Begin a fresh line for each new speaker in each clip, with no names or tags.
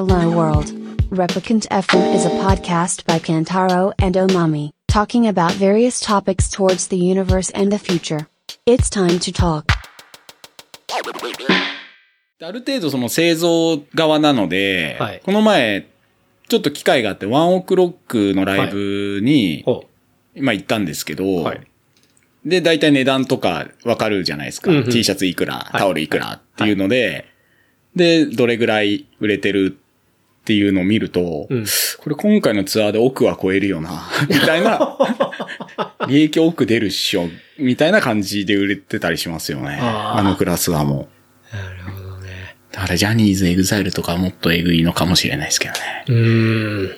Hello World. Replicant FM is a podcast by Kantaro and Omami, talking about various topics towards the universe and the future. It's time to talk.
ある程度その製造側なので、
はい
この前、ちょっと機会があって、ワンオクロックのライブに、
ほ
まあ行ったんですけど、
はい
で、大体値段とかわかるじゃないですか。
うんうん
T シャツいくら、
い
タオルいくらっていうので、で、どれぐらい売れてるっていうのを見ると、
うん
これ今回のツアーで億は超えるよな、みたいな、利益億出るっしょ、みたいな感じで売れてたりしますよね。
あ
のクラスはもう。
なるほどね。
だからジャニーズ、エグザイルとかはもっとエグいのかもしれないですけどね。
うーん。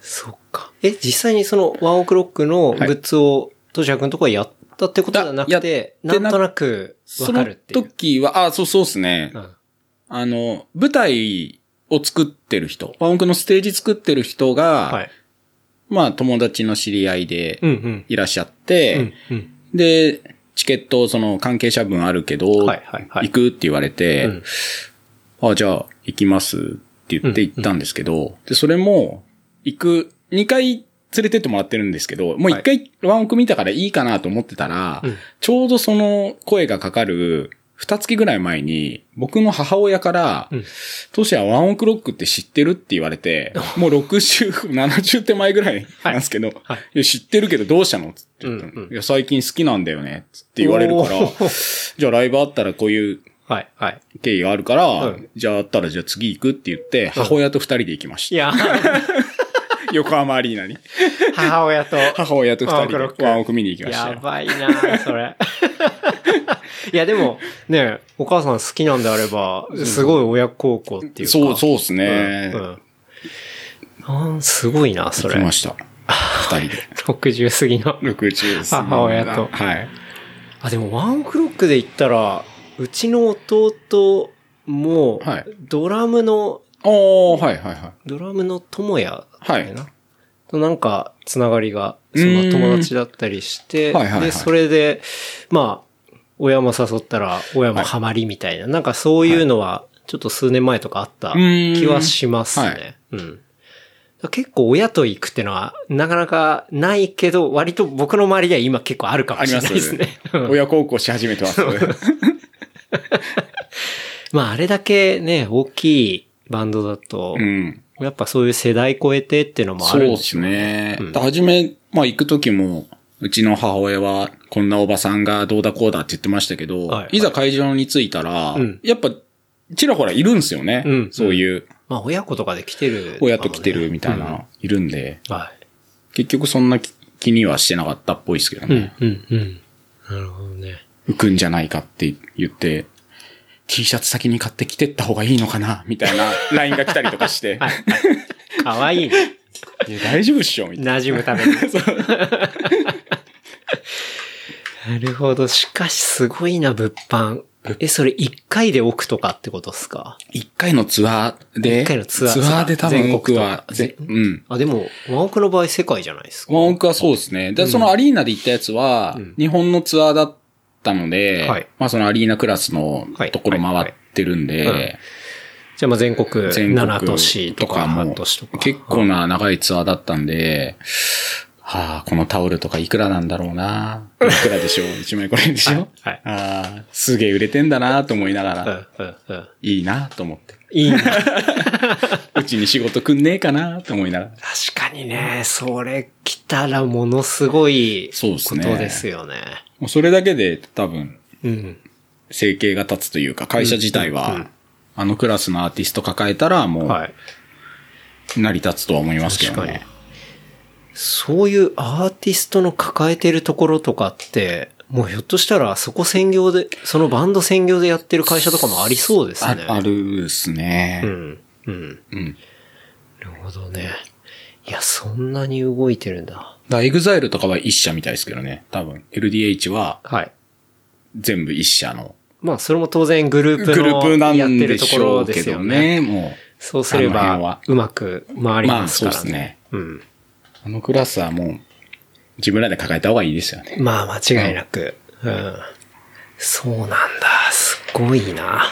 そっか。え、実際にそのワンオクロックのグッズを、トシヤ君とかやったってことじゃなく
や
て、
な
なんとなくわ
その
かるっていう。
時は、あ、そうそうですね。
うん
あの、舞台を作ってる人、ワンオクのステージ作ってる人が、
はい。
まあ友達の知り合いで
うんうん。
いらっしゃって、
うんうん。
で、チケット、その関係者分あるけど、
はいはいはい
行くって言われて、
うん
あ、じゃあ行きますって言って行ったんですけど、で、それも、行く、2回連れてってもらってるんですけど、もう1回ワンオク見たからいいかなと思ってたら、
うん
ちょうどその声がかかる、二月ぐらい前に、僕の母親から、
うん
トシはワンオクロックって知ってるって言われて、もう60、70手前ぐらいなんですけど、
はい
いや知ってるけどどうしたの？つって言ったの
うんうん
いや、最近好きなんだよね。つって言われるから じゃあライブあったらこういう
はいはい。
経緯があるから、
うん
じゃああったらじゃあ次行くって言って、母親と二人で行きまし
いや、
た。横浜アリーナに。
母親と。
母親と二人
ワンオクロック
でワンオク見に行きましたよ。
やばいなそれ。いや、でも、ね、お母さん好きなんであれば、すごい親孝行っていうか。
そう、そうですね。
うん。うんあーすごいな、それ。
行きました。二人で。
60過ぎの。
60です。
母親と
はい。
あ、でもワンクロックで言ったら、うちの弟も
はい、
ドラムの、
おー、はいはいはい。
ドラムの友也だ
はい
よな？となんか、つながりが、その友達だったりして、
はいはいはい
で、それで、まあ、親も誘ったら、親もハマりみたいな、なんかそういうのは、ちょっと数年前とかあった気はしますね。
はい
うん。結構親と行くってのは、なかなかないけど、割と僕の周りでは今結構あるかもしれないですね。うん
親孝行し始めてます。
まあ、あれだけね、大きいバンドだと、
うん。
やっぱそういう世代超えてっていうのもあ
そうで
るんですしょう
ね。
うん
はじめ、まあ行くときも、うちの母親は、こんなおばさんがどうだこうだって言ってましたけど、
はい
いざ会場に着いたら、
うん
やっぱ、ちらほらいるんですよね。
うん
そういう、
まあ、親子とかで来てる、
親と来てるみたいな、
うん
いるんで、
はい。
結局そんな気気にはしてなかったっぽいですけど
うん
ね。、
うん、うん。なるほどね。
浮くんじゃないかって言って、T シャツ先に買ってきてった方がいいのかなみたいな LINE が来たりとかして、
はい。かわいいね。
いや大丈夫っしょみたいな。
馴染むために。なるほど。しかし、すごいな、物販。え、それ一回で置くとかってことですか？
一回のツアーで、
一回のツアー
ツアーで多分僕
全国とか？
は、ぜうん。
あ、でも、ワンオクの場合世界じゃないですか？
ワンオクはそうですね。で、そのアリーナで行ったやつは、日本のツアーだったので、
はい
まあそのアリーナクラスのところ回ってるんで、
はいはいじゃあ、まあ全国
全国
7都市とか
も
8都市とか。
結構な長いツアーだったんで、はあ、このタオルとかいくらなんだろうな。いくらでしょう ?1 万円これでしょ、
はいはい
ああ、すげえ売れてんだなと思いなが
うん
ら、
うんうん。
いいなと思って。
いいな。
うちに仕事くんねえかなと思いながら。
確かにね、それ来たらものすごいこ
そうですね
とですよね。
もうそれだけで多分、
うん。
生計が立つというか、会社自体は、あのクラスのアーティスト抱えたらも
はい。
う、成り立つとは思いますけど
確かに
ね。
そういうアーティストの抱えてるところとかって、もうひょっとしたらそこ専業で、そのバンド専業でやってる会社とかもありそうですね。
ああるっすね。
うん。うん。
うん。
なるほどね。いや、そんなに動いてるんだ。
だエグザイルとかは一社みたいですけどね。多分、LDH は
はい。
全部一社の
まあ、それも当然グループ
グループな
のやっ
ん
てるところですよね。
ね。も
そうすれば、うまく回りますからね。
まあそうですね
うん。
う、あのクラスはもう、自分らで抱えた方がいいですよね。
まあ、間違いなく。うん。そうなんだ。すごいな。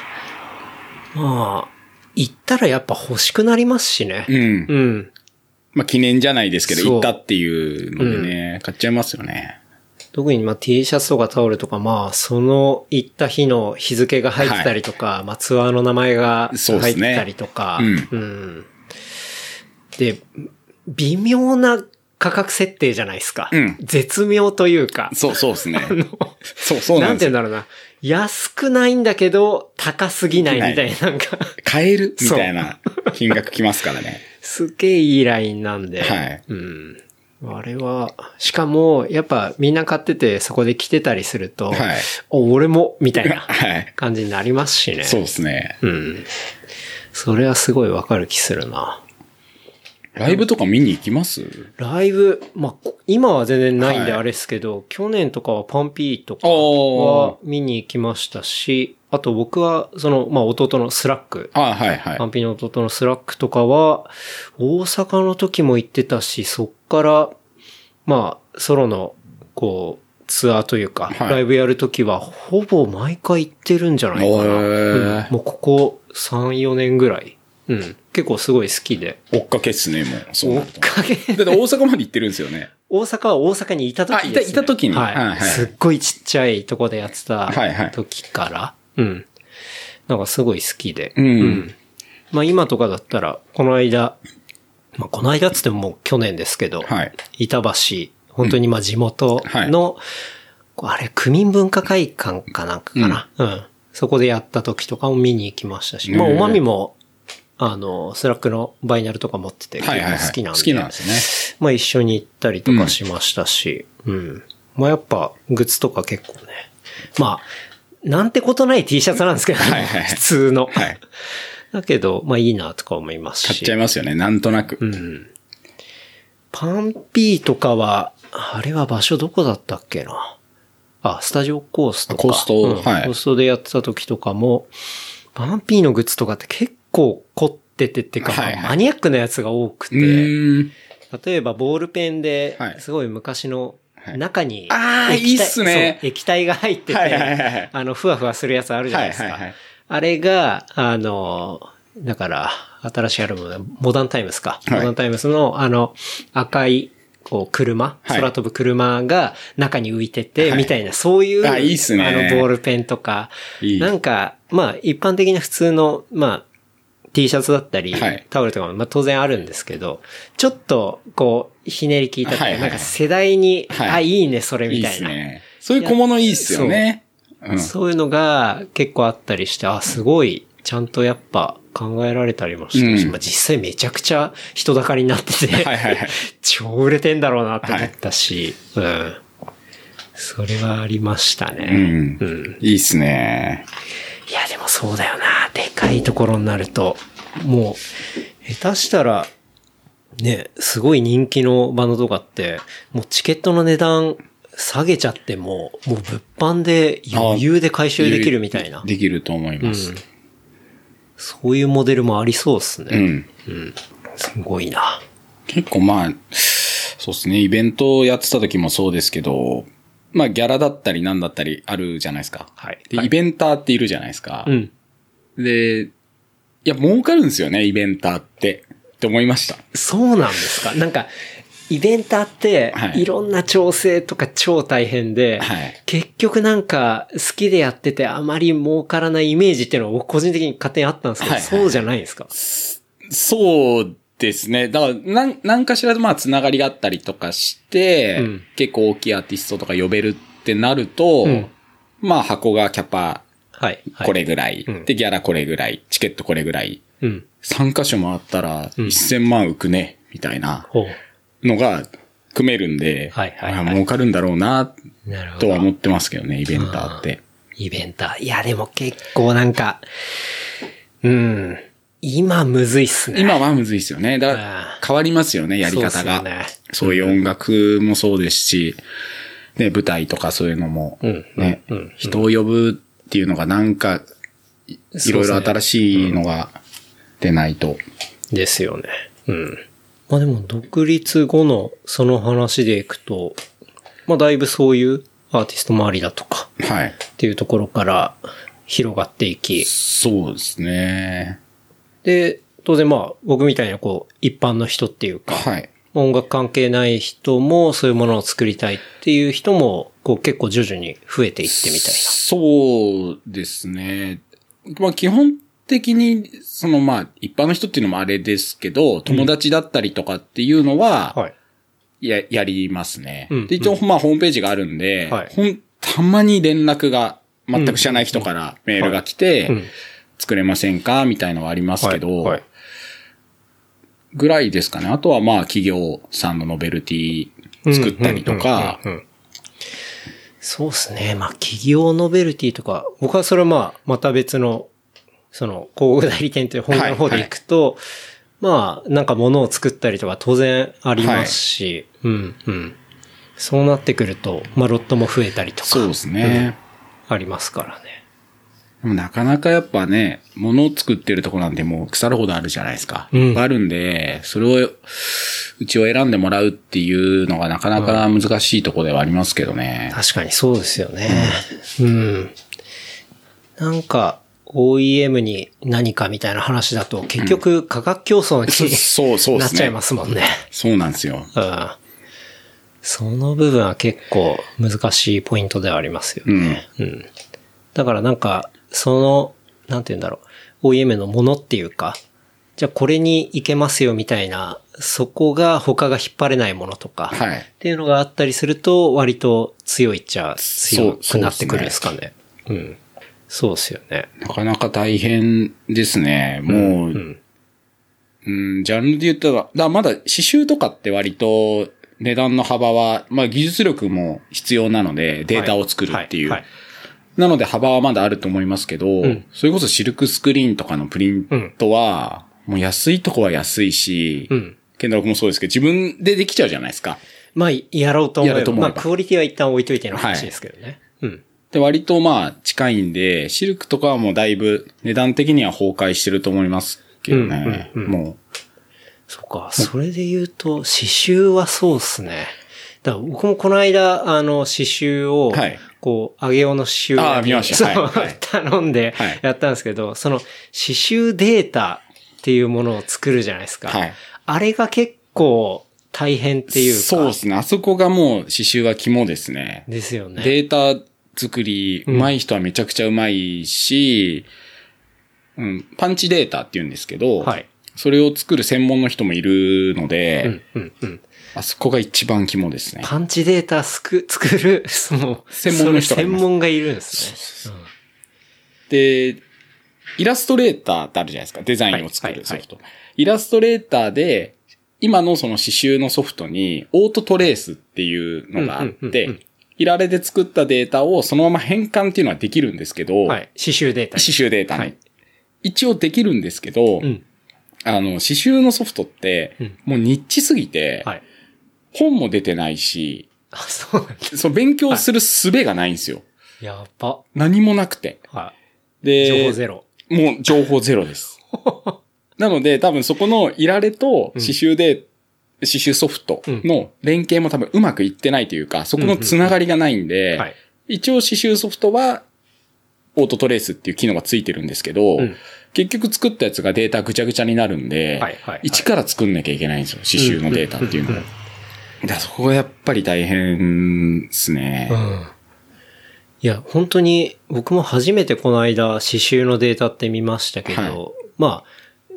まあ、行ったらやっぱ欲しくなりますしね。
うん。
うん。
まあ記念じゃないですけど、行ったっていうのでね、買っちゃいますよね。
特にまあ T シャツとかタオルとかまあその行った日の日付が入ってたりとか、まあツアーの名前が入ってたりとか、
うん
うんで、微妙な価格設定じゃないですか。
うん
絶妙というか。
そう、そうですね。そう、そうな
なんん
ですよ。
て言うんだろうな。安くないんだけど、高すぎないみたいな、なんか、
買えるみたいな金額きますからね。
すげえいいラインなんで。
はい
うん。あれは、しかも、やっぱみんな買っててそこで着てたりすると、
はい
お、俺も、みたいな
はい。
感じになりますしね。
そうですね。
うん。それはすごいわかる気するな。
ライブとか見に行きます？
ライブ、まあ、今は全然ないんで
はい
あれですけど、去年とかはパンピーとか
お
は見に行きましたし、あと僕は、その、まあ、弟のスラック、
あはいはい
パ。ンピーの弟のスラックとかは、大阪の時も行ってたし、そっから、まあ、ソロの、こう、ツアーというか、
はい
ライブやる時は、ほぼ毎回行ってるんじゃないかな。うんもうここ3、4年ぐらい。うん。結構すごい好きで。
追っかけっすね、もう。そう
追っ。かけ。
だって大阪まで行ってるんですよね。
大阪は大阪にいた時です、ね。
あいたいた時に
はい。
はいはい
すっごいちっちゃいとこでやってた
はいはい
時から。うん。なんかすごい好きで。
うん
まあ今とかだったら、この間、まあこの間っつってももう去年ですけど、
はい。
板橋、本当にまあ地元の、あれ、区民文化会館かなんかかな。うん。そこでやった時とかも見に行きましたし、まあおまみも、あの、スラックのバイナルとか持ってて結
はいはいはい。
構好きなんで。
好きなんですね。
まあ一緒に行ったりとかしましたし、うん。まあやっぱ、グッズとか結構ね。まあ、なんてことない T シャツなんですけど、
はいはい
普通の。
はい。
だけど、まあいいなとか思いますし。
買っちゃいますよね、なんとなく。
うん。パンピーとかは、あれは場所どこだったっけな？あ、スタジオコースとか。
コースト
うん
はい
コーストでやってた時とかも、パンピーのグッズとかって結構凝っててっていうか、
はいはい。
マニアックなやつが多くて、
うーん。
例えばボールペンで
は、い。
すごい昔の
はい。
中に、
あー
液体
いいっすね。
そう液体が入ってて、
はいはいはい
あの、ふわふわするやつあるじゃないですか。
はいはいはい。
あれが、あの、だから、新しいアルバムで、モダンタイムスか。
はい。
モダンタイムスの、あの、赤い、こう、車、
はい。
空飛ぶ車が中に浮いてて、
はい。
みたいな、そういう、
あいいっすね。
あの、ボールペンとか、
いい。
なんか、まあ、一般的な普通の、まあ、T シャツだったり、
はい
タオルとかも、まあ当然あるんですけど、ちょっと、こう、ひねり聞いたとか、
はいはい
なんか世代に、
はい
あ、いいね、それみたいな。
すね。そういう小物いいっすよね。うん。
そういうのが結構あったりして、あ、すごい、ちゃんとやっぱ考えられたりもしたし、
うん
まあ実際めちゃくちゃ人だかりになってて、
はいはいはい。
超売れてんだろうなって思ったし、うん。それはありましたね。
うん
うん。
いいっすね。
いや、でもそうだよな。でかいところになると、もう、下手したら、ね、すごい人気のバンドとかって、もうチケットの値段下げちゃっても、もう物販で余裕で回収できるみたいな。
できると思います。
うんそういうモデルもありそうですね。
うん。
すごいな。
結構まあ、そうですね、イベントをやってた時もそうですけど、まあギャラだったりなんだったりあるじゃないですか。
はい
で、
はい
イベンターっているじゃないですか。
うん。
で、いや、儲かるんですよね、イベンターって。って思いました。
そうなんですか？なんか、イベンターって
は、い
いろんな調整とか超大変で、
はい
結局なんか好きでやっててあまり儲からないイメージっていうのは僕個人的に勝手にあったんですけど、
はいはい
そうじゃないですか？
そうですね。だから、なん、なんかしらまあ、つながりがあったりとかして、
うん
結構大きいアーティストとか呼べるってなると、
うん
まあ、箱がキャパ
はい。はい
これぐらい、
うん
で、ギャラこれぐらい、チケットこれぐらい、
うん。
3箇所回ったら1000万浮くね、みたいな
ほ
のが組めるんで、
はいはいはい
あ儲かるんだろうな、
う。なるほど。
とは思ってますけどね、イベンターって。
イベンター。いや、でも結構なんか、うん。今むずいっすね。
今はむずいですよね。だか
あ
ら変わりますよね、やり方が。
そうね
そういう音楽もそうですし、ね、舞台とかそういうのも、
うん
ね、人を呼ぶっていうのがなんか、いいろいろ新しいのが出ないと。
ですよね。うん。まあでも、独立後のその話でいくと、まあだいぶそういうアーティスト周りだとか
はい。
っていうところから広がっていき、
そうですね。
で、当然まあ、僕みたいなこう、一般の人っていうか、
はい。
音楽関係ない人もそういうものを作りたいっていう人も、こう結構徐々に増えていってみたい
そうですね。まあ基本的に、そのまあ一般の人っていうのもあれですけど、友達だったりとかっていうのは、
な。はい。
や、やりますね。
うん
で、一応まあホームページがあるんで、
はい
ほん、たまに連絡が全く知らない人からメールが来て、
うん。
作れませんか？みたいのはありますけど、
はいはい
ぐらいですかね。あとはまあ企業さんのノベルティ作ったりとか、
うんうんうんうんそうですね。まあ、企業ノベルティとか、僕はそれはまあ、また別の、その、広告代理店という本の方で行くと、まあ、なんか物を作ったりとか当然ありますし、うん、うん。そうなってくると、まあ、ロットも増えたりとか。
そうですね。
ありますからね。
でもなかなかやっぱね、物を作ってるとこなんてもう腐るほどあるじゃないですか。
うん
あるんで、それを、うちを選んでもらうっていうのがなかなか難しいところではありますけどね。
確かにそうですよね。うん。なんか、OEM に何かみたいな話だと、結局価格競争に、
そう、そう。
なっちゃいますもんね。
そうなんですよ。
うん。その部分は結構難しいポイントではありますよね。うん。だからなんか、その、なんて言うんだろう、OEM のものっていうか、じゃあこれに行けますよみたいな、そこが他が引っ張れないものとか、
はい
っていうのがあったりすると、割と強いっちゃ強くなってくるんですかね。うん。そうですよね。
なかなか大変ですね。もう、
うん。
うん、ジャンルで言ったら、だまだ刺繍とかって割と値段の幅は、まあ技術力も必要なので、データを作るっていう。
はいはい
なので幅はまだあると思いますけど、
ん
それこそシルクスクリーンとかのプリントは、もう安いとこは安いし、
うん。
ケンダロ君もそうですけど、自分でできちゃうじゃないですか。
まあ、やろうと思えば。
やろうと思えば
まあ、クオリティは一旦置いといての話ですけどね。うん。
で、割とまあ近いんで、シルクとかはもうだいぶ値段的には崩壊してると思いますけどね。
うんうんうん
も
そっか、それで言うと、刺繍はそうっすね。だから僕もこの間、あの、刺繍を、
はい
こう、上げ用の刺繍
あー見ました
そう
はいはい
頼んで
はい
やったんですけど、その、刺繍データっていうものを作るじゃないですか。
はい
あれが結構大変っていうか。
そうですね。あそこがもう刺繍は肝ですね。
ですよね。
データ作り、上手い人はめちゃくちゃ上手いし、うん、パンチデータって言うんですけど、
はい。
それを作る専門の人もいるので、
うん、うん、うん。
あそこが一番肝ですね。
パンチデータすく、作る、その、
専門の人がい
専門がいるんですね。
で、イラストレーターってあるじゃないですか。デザインを作
はいはい
るソフト。イラストレーターで、今のその刺繍のソフトに、オートトレースっていうのがあっ
うんうんうんうん
て、いられで作ったデータをそのまま変換っていうのはできるんですけど、
はい。刺繍データに。
刺繍データに。
はい
一応できるんですけど、
うん。
あの、刺繍のソフトって
うん、
もうニッチすぎて、
はい。
本も出てないし、
あ、そうなんだ。
その勉強する術がないんですよ。
やば。
何もなくて。
はい。
で、
情報ゼロ。
もう情報ゼロです。なので、多分そこのいられと刺繍で、刺繍ソフトの連携も多分うまくいってないというか、そこのつながりがないんで、
はい。
一応刺繍ソフトは、オートトレースっていう機能がついてるんですけど、
うん
結局作ったやつがデータぐちゃぐちゃになるんで、
はいはいはい
一から作んなきゃいけないんですよ、刺繍のデータっていうのを。らそこがやっぱり大変ですね。
うん。いや、本当に、僕も初めてこの間、刺繍のデータって見ましたけど、
はい
まあ、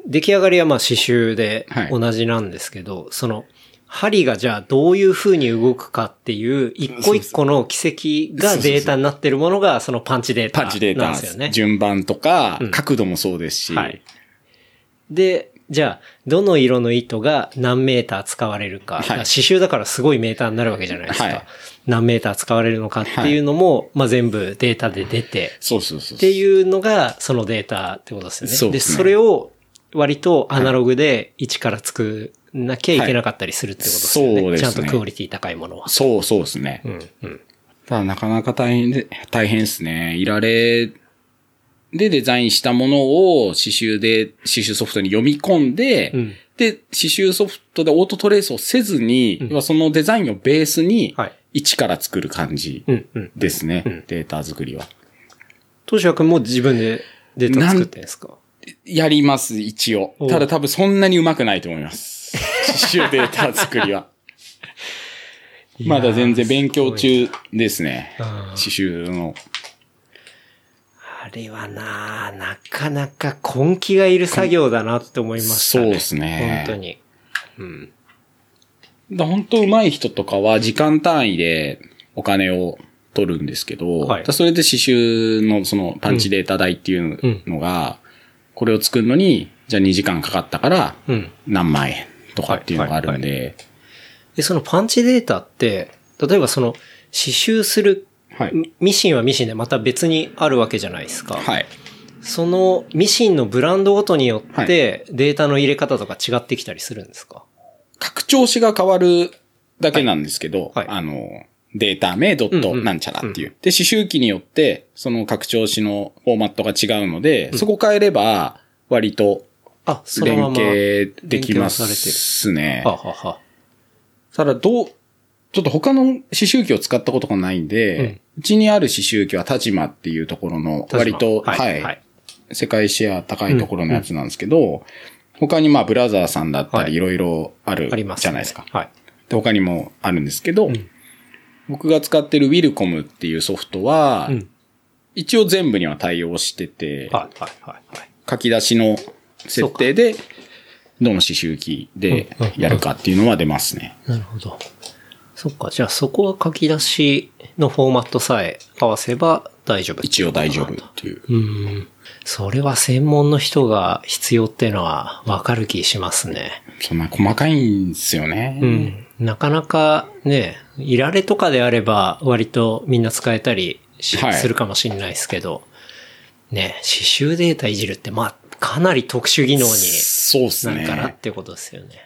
出来上がりはまあ刺繍で
はい
同じなんですけど、その、針がじゃあどういう風に動くかっていう、一個一個の軌跡がデータになってるものが、そのパンチデータ
パンチデータ
なんですよね。
順番とか、
うん
角度もそうですし、
はい。で、じゃあ、どの色の糸が何メーター使われるか。
はい
刺繍だからすごいメーターになるわけじゃないですか。
はい
何メーター使われるのかっていうのも、まあ全部データで出て、
そうそうそう。
っていうのがそのデータってことですよね。で
そうですね
それを割とアナログで一から作んなきゃいけなかったりするってことですよね。
はいそうですね
ちゃんとクオリティ高いものは。
そうそうですね。
うん、うん。
ただなかなか大変で、大変ですね。いられでデザインしたものを刺繍で、刺繍ソフトに読み込んで、
うん
で、刺繍ソフトでオートトレースをせずに、要はそのデザインをベースに
はい、
一から作る感じ
うん、うん。
ですね。
うん
データ作りは。
トシヤ君も自分でデータ作ってんですか？
やります、一応
お。
ただ多分そんなに上手くないと思います。刺繍データ作りは。まだ全然勉強中ですね。
うん
刺繍の。
あれはななかなか根気がいる作業だなって思いましたね。
そうですね
本当に。うん。
だ本当上手い人とかは時間単位でお金を取るんですけど、
はい
だそれで刺繍のそのパンチデータ代っていうのが、これを作るのに、じゃあ2時間かかったから
うん。
何万円とかっていうのがあるんで、
で、そのパンチデータって、例えばその、刺繍する
はい。
ミシンはミシンでまた別にあるわけじゃないですか。
はい。
そのミシンのブランドごとによってデータの入れ方とか違ってきたりするんですか？
拡張子が変わるだけなんですけど、
はいはい
あの、データ名ドット
うんうん
なんちゃらっていう。で、刺繍機によって、その拡張子のフォーマットが違うので、そこ変えれば、割と
あ、その
連
まま。
携できま
連携されてる
すね。
はあはあはあ
ただ、どう、ちょっと他の刺繍機を使ったことがないんで、うちにある刺繍機は田島っていうところの、割と、
はい
はい、
はい
世界シェア高いところのやつなんですけど、他にまあ、ブラザーさんだった
はい
り、いろいろある
あります、ね。
じゃないですか。
はい。
で他にもあるんですけど、僕が使ってるウィルコムっていうソフトは、
うん
一応全部には対応してて、
はい、はい、はい。はい
書き出しの設定で、どの刺繍機でやるかっていうのは出ますね。
なるほど。そっか、じゃあそこは書き出しのフォーマットさえ合わせば大丈夫。
一応大丈夫っていう。
うん。それは専門の人が必要っていうのはわかる気しますね。
そんな細かいんですよね。
うん。なかなかね、いられとかであれば割とみんな使えたりし
はい
するかもしれないですけど、ね、刺繍データいじるってまあかなり特殊技能に
そうですね。
なるかなってことですよね。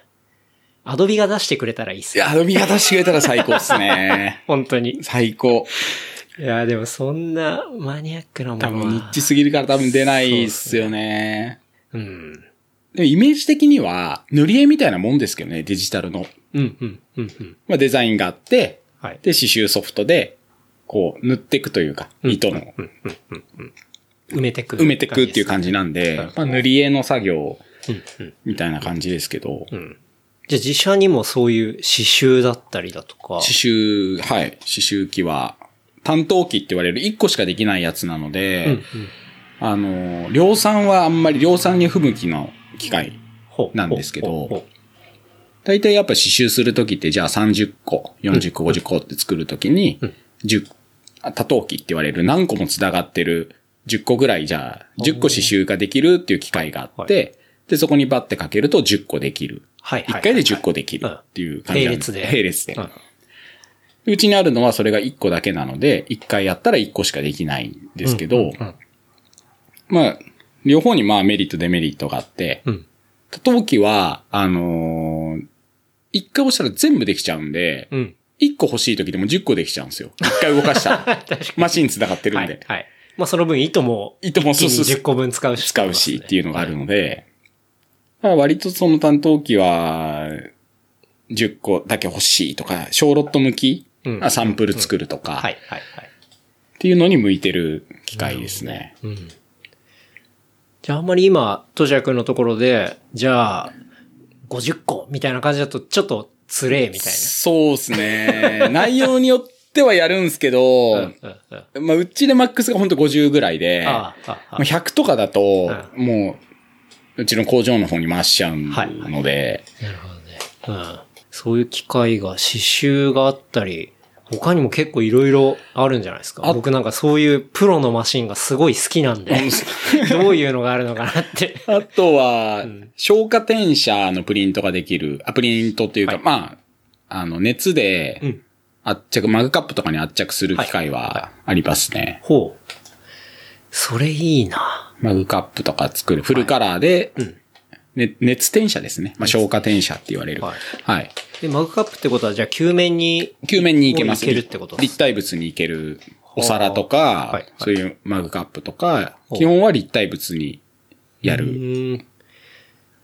アドビが出してくれたらいいっすね。
いや、アドビが出してくれたら最高っすね。
本当に。
最高。
いや、でもそんなマニアックなものは。
多分ニッチすぎるから多分出ないっすよね。
うん。
でもイメージ的には、塗り絵みたいなもんですけどね、デジタルの。
うん、うん、うん、うん。
まあ、デザインがあって、
はい。
で、刺繍ソフトで、こう、塗っていくというか、糸の、
埋めてく。
埋めていくっていう感じなんで、まあ、塗り絵の作業
うん、うん。
みたいな感じですけど、
うん。じゃあ自社にもそういう刺繍だったりだとか。
刺繍、はい、刺繍機は、担当機って言われる1個しかできないやつなので、
うん、うん。
あの、量産はあんまり量産に不向きの機械。なんですけど大体やっぱ刺繍するときって、じゃあ30個、40個、50個って作るときに、10、あ多頭機って言われる何個も繋がってる10個ぐらいじゃあ、10個刺繍ができるっていう機械があって、で、そこにバッてかけると10個できる。
はいはい
1回で10個できるっていう感じなん
並列で
並列で。
うん
うちにあるのはそれが1個だけなので、1回やったら1個しかできないんですけど、
うん
まあ、両方にまあメリットデメリットがあって、
うん。
多頭機は、あのー一回押したら全部できちゃうんで、
うん。
一個欲しい時でも10個できちゃうんですよ。一回動かしたら。マシン繋がってるんで。
はい。はい。まあその分糸も、
糸もそうそうそう
10個分使うし。
使うしっていうのがあるので、だから割とその担当機は、10個だけ欲しいとか、小ロット向き、
うん
あサンプル作るとか、
はい、はい、はい。
っていうのに向いてる機械ですね。
うん。じゃああんまり今、トシヤ君のところで、じゃあ、50個みたいな感じだと、ちょっとつれえみたい
そうですね。内容によってはやるんすけど、
な。うん、うん、うん。
まあ、うちでマックスが本当50ぐらいで、
ああ、ああ
まあ、100とかだと、
う
もう、うちの工場の方に回しちゃうので、
なるほどね。うん。そういう機会が、刺繍があったり、他にも結構いろいろあるんじゃないですか。
あ
僕なんかそういうプロのマシンがすごい好きなんで、どういうのがあるのかなって。
あとは、
ん
消火転写のプリントができる、あ、プリントっていうか、
はい
まあ、あの、熱で
うん、
圧着、マグカップとかに圧着する機械はありますね。
ほう。それいいな。
マグカップとか作る、フルカラーで、
うん。
ね熱転写ですね。まあ、消火転写って言われる。
は
はいい。
で、マグカップってことは、じゃあ球面に、
球面に行けます。
行けるってこと？
立体物に行けるお皿とか、
はいはい
そういうマグカップとか、基本は立体物にや
う
る。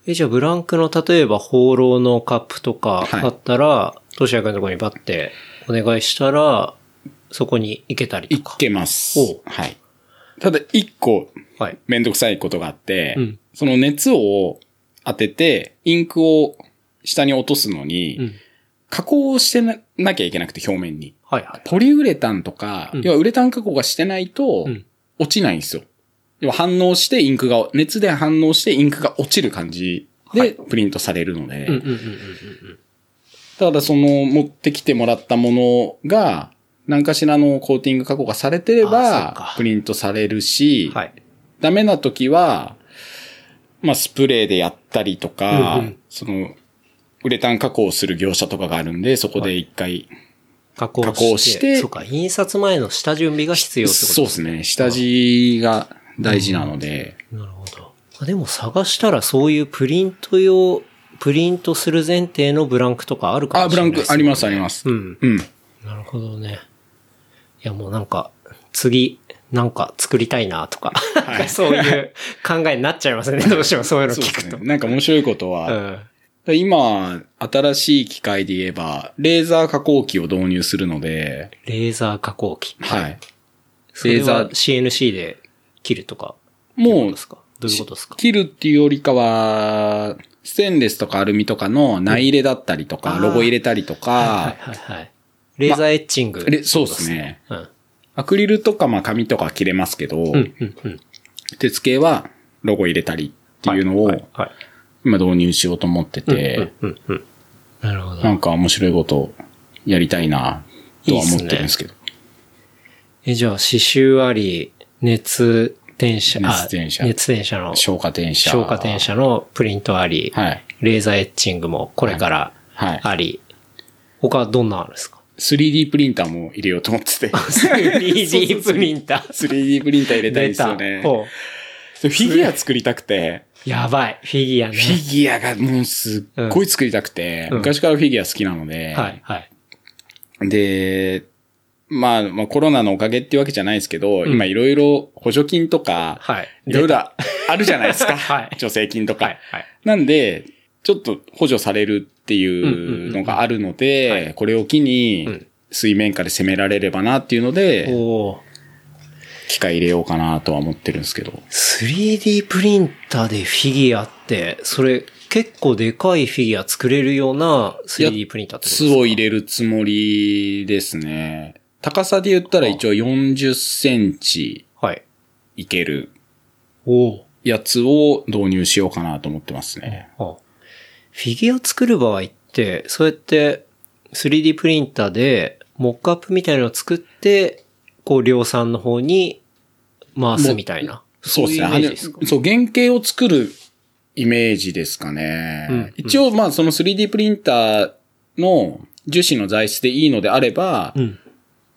え、じゃあブランクの例えば放浪のカップとか
はい
だったら、トシヤ君のところにバッてお願いしたら、そこに行けたりとか？
いけます
ほ。
はい。ただ一個
はい。
めんどくさいことがあって、
うん
その熱を当てて、インクを下に落とすのに、
うん。
加工をしてななきゃいけなくて、表面に。
はいはい。
ポリウレタンとか、
うん
要はウレタン加工がしてないと
うん、
落ちないんですよ。要は反応してインクが、熱で反応してインクが落ちる感じでプリントされるので、
うんうんうんうん
ただその持ってきてもらったものが、何かしらのコーティング加工がされてれば、プリントされるし、
うん。はい。
ダメな時は、まあ、スプレーでやったりとか、
うんうん
その、ウレタン加工する業者とかがあるんで、そこで一回、
加工して。
加工して
そうか、印刷前の下準備が必要ってこと
そうですね、下地が大事なので、
なるほど。あでも探したらそういうプリント用、プリントする前提のブランクとかあるか
あ、ブラン
もしれないですね
クありますあります。
うん。
うん。
なるほどね。いやもうなんか、次、なんか作りたいなとか、
はい
そういう考えになっちゃいますね。どうしてもそういうの聞くと。
そうですね。なんか面白いことは、
うん。
今、新しい機械で言えば、レーザー加工機を導入するので、
レーザー加工機。
はい。レーザ
は
ー
CNC で切るとか。
もう
どういうことですか？
切るっていうよりかは、ステンレスとかアルミとか？の内入れだったりとか、
うん
ロゴ入れたりとか、
はいはいはい。レーザーエッチング、
レそうですね。
うん。
アクリルとかまあ紙とかは切れますけど、
うん、うん、うん。
鉄系はロゴ入れたりっていうのを
はい、はい。
今導入しようと思ってて、
うん、うん、うん。なるほど。
なんか面白いことやりたいなとは思ってるんですけど。
え、じゃあ、刺繍あり、熱転写、あ
熱転写
熱転写の、
消化転写。
消化転写のプリントあり、
はい。
レーザーエッチングもこれから
はい。
あり、他はどんなのあるんですか？
3D プリンターも入れようと思ってて。
3D プリンター。
3D プリンター入れたいんですよね。
ほ
フィギュア作りたくて、
うやばい。フィギュアね。
フィギュアがもうすっごい作りたくて、
うん
昔からフィギュア好きなので、
はい、はい。
で、まあ、まあコロナのおかげっていうわけじゃないですけど、
ん
今いろいろ補助金とか、
はい。
いろいろあるじゃないですか。
はい
助成金とか。
はい、はい。
なんで、ちょっと補助されるっていうのがあるので、これを機
う
に
ん
水面下で攻められればなっていうので、
おー
機械入れようかなとは思ってるんですけど。
3D プリンターでフィギュアって、それ結構でかいフィギュア作れるような 3D プリンターってことですか？
巣を入れるつもりですね。高さで言ったら一応40センチ
はい。
いける。やつを導入しようかなと思ってますね。
あフィギュア作る場合って、そうやって 3D プリンターでモックアップみたいなのを作って、こう量産の方に回すみたいな。
そうですね。そう、原型を作るイメージですかね。
うん
一応、まあ、その 3D プリンターの樹脂の材質でいいのであれば、
うん。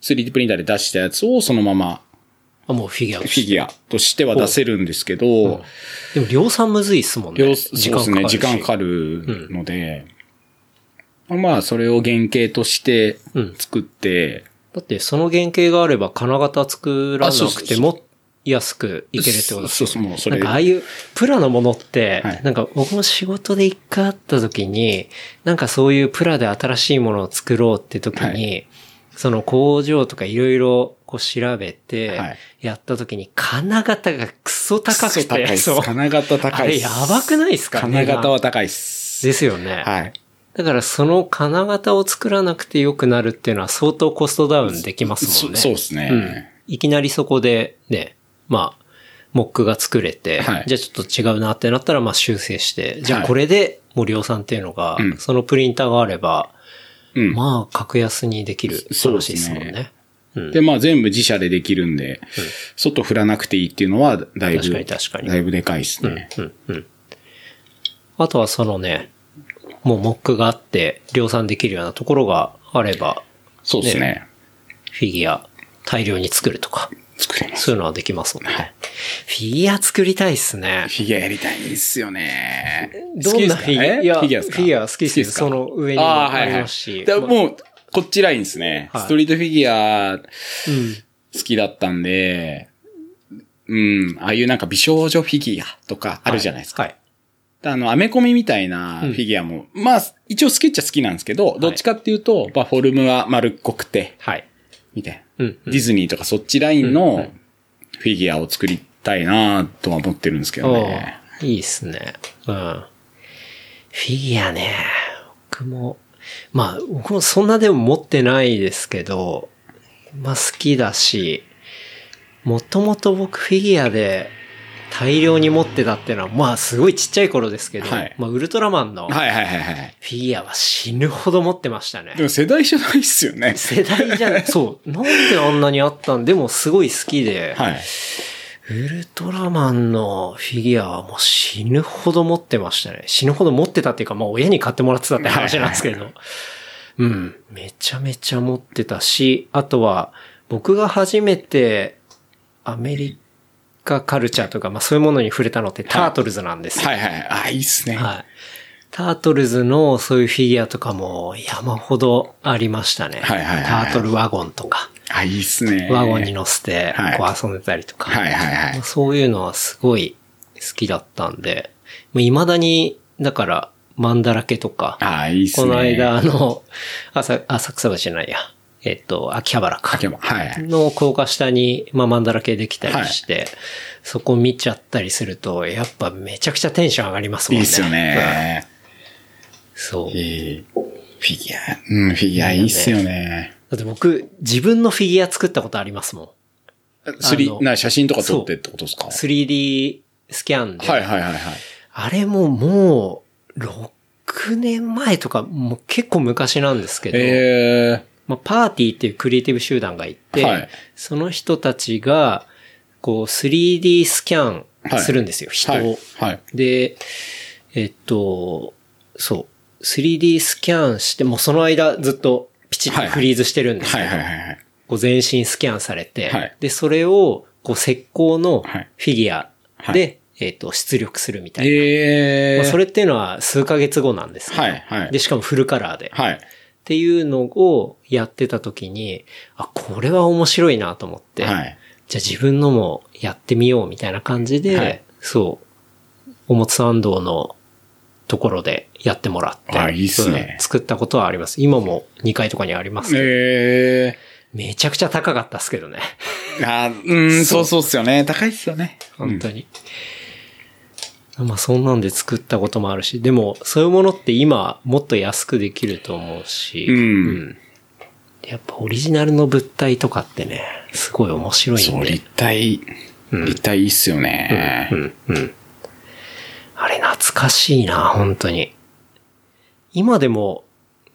3D プリンターで出したやつをそのまま
あ、もうフィギュアと
フ
して。
ィギュアとしては出せるんですけど、
でも量産むずいっすもんね。
要そうですね、時間かか
る
るので、まあ、それを原型として
うん。
作って、
だってその原型があれば金型作らなくても安くいけるってことですよ
そうそう、もうそれ
なんかああいうプラのものって、
はい。
なんか僕も仕事で一回会った時に、なんかそういうプラで新しいものを作ろうって時に、
は
その工場とかいろいろこう調べて
はい、
やった時に金型がクソ高くて、
高い
そう。
金型高
あれ
いっす。
やばくないですか
金型は高いっす。
ですよね。
はい。
だからその金型を作らなくてよくなるっていうのは相当コストダウンできますもんね。
そそうですね。
うん。いきなりそこでね、まあ、モックが作れて、
はい
じゃあちょっと違うなってなったらまあ修正して、じゃあ
はい
これでもう量産っていうのが、
うん
そのプリンターがあれば、
うん。
まあ格安にできる
そう
話ですもんね。うん。
で、まあ全部自社でできるんで、外振らなくていいっていうのは、だいぶ、
確かに確かに
だいぶでかいですね。
うん、うん。あとはそのね、もうモックがあって量産できるようなところがあれば、
そうですね。
フィギュア大量に作るとか、
作れます。
そういうのはできますもんね。
はい
フィギュア作りたいっすね。
フィギュアやりたいんですよね。
どんなフィギュア？
フィギュアですか？
フィギュア好きですその上にも
あ
りますし
はいはいもう、こっちラインですね。
はい
ストリートフィギュア
うん。
好きだったんで、うん、ああいうなんか美少女フィギュアとかあるじゃないですか。
はい。
あの、アメコミみたいなフィギュアも、まあ、一応好きっちゃ好きなんですけど、どっちかっていうと、まあ、フォルムは丸っこくて、
はい。
みたいな。
うん。
ディズニーとかそっちラインのフフィギュアを作りたいなとは思ってるんですけどね。
おいいっすね。うん。フィギュアね、僕も、まあ、僕もそんなでも持ってないですけど、まあ好きだし、もともと僕フィギュアで大量に持ってたっていうのは、まあすごいちっちゃい頃ですけど、
はい
まあウルトラマンのフ
はいはいはいはい。
ィギュアは死ぬほど持ってましたね
で。も世代じゃないっすよね。
世代じゃない、そう、なんであんなにあったんでもすごい好きで、
はい。
ウルトラマンのフィギュアはもう死ぬほど持ってましたね。死ぬほど持ってたっていうか、まあ親に買ってもらってたって話なんですけど。うん。めちゃめちゃ持ってたし、あとは僕が初めてアメリカカルチャーとか、まあそういうものに触れたのってタートルズなんですよ。
はいはい。あ、いいっすね。
はい。タートルズのそういうフィギュアとかも山ほどありましたね。
はいはいはい
タートルワゴンとか、
あ、いいっすね。
ワゴンに乗せて
はい
こう遊んでたりとか。
はいはいはい。
そういうのはすごい好きだったんで、もう未だに、だから、マンだらけとか、
あ、いいっすね。
この間、あの、浅浅草橋じゃないや、えっと、秋葉原か。
秋葉原はい
の高架下に、まあ、マンだらけできたりして、そこ見ちゃったりすると、やっぱめちゃくちゃテンション上がりますもんね。
いいっすよね。
うん。そう。
いい。フィギュア。うん、フィギュアいいっすよね。
だって僕、自分のフィギュア作ったことありますも
スリ
あの
な写真とか撮ってってことですか？
ん。3D スキャンで。
はいはいはいはい。
あれももう、6年前とか、もう結構昔なんですけど、
え
まあ、パーティーっていうクリエイティブ集団がいて、
はい
その人たちが、こう 3D スキャンするんですよ、
ー、
人を。
はい。はい。
で、えっと、そう、3D スキャンして、もうその間ずっとピチッとフリーズしてるんですけど、
はいはいはいはい。
こう全身スキャンされて、
はい
で、それを、こう石膏の
はい
フィギュアで、えっと、出力するみたいな。
ええー。
まあ、それっていうのは数ヶ月後なんですけど
はいはい
で、しかもフルカラーで。
はい。
っていうのをやってた時に、あ、これは面白いなと思って、
はい。
じゃあ自分のもやってみようみたいな感じで、
はい
そう、おもつ参道のところでやってもらって、
あいいっすね
うん作ったことはあります。今も2階とかにありますけど、
え
めちゃくちゃ高かったっすけどね。
えー。あうん、そうそうっすよね。高いっすよね。
本当に。まあそんなんで作ったこともあるし、でもそういうものって今もっと安くできると思うし、
うん
やっぱオリジナルの物体とかってね、すごい面白い
そう、
んで。
立体、立体いいっすよね。
うん、うん。あれ懐かしいな、本当に。今でも、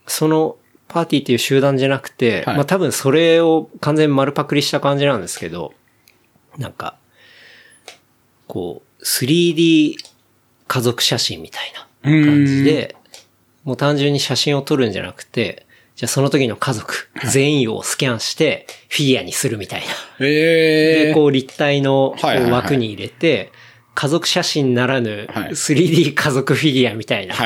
そのパーティーっていう集団じゃなくて、
はい
まあ多分それを完全に丸パクリした感じなんですけど、なんか、こう、3D 家族写真みたいな感じで、もう単純に写真を撮るんじゃなくて、じゃあその時の家族全員をスキャンしてフィギュアにするみたいな。で、
ええー。
こう立体の枠に入れて、家族写真ならぬ
はい
3D 家族フィギュアみたいな。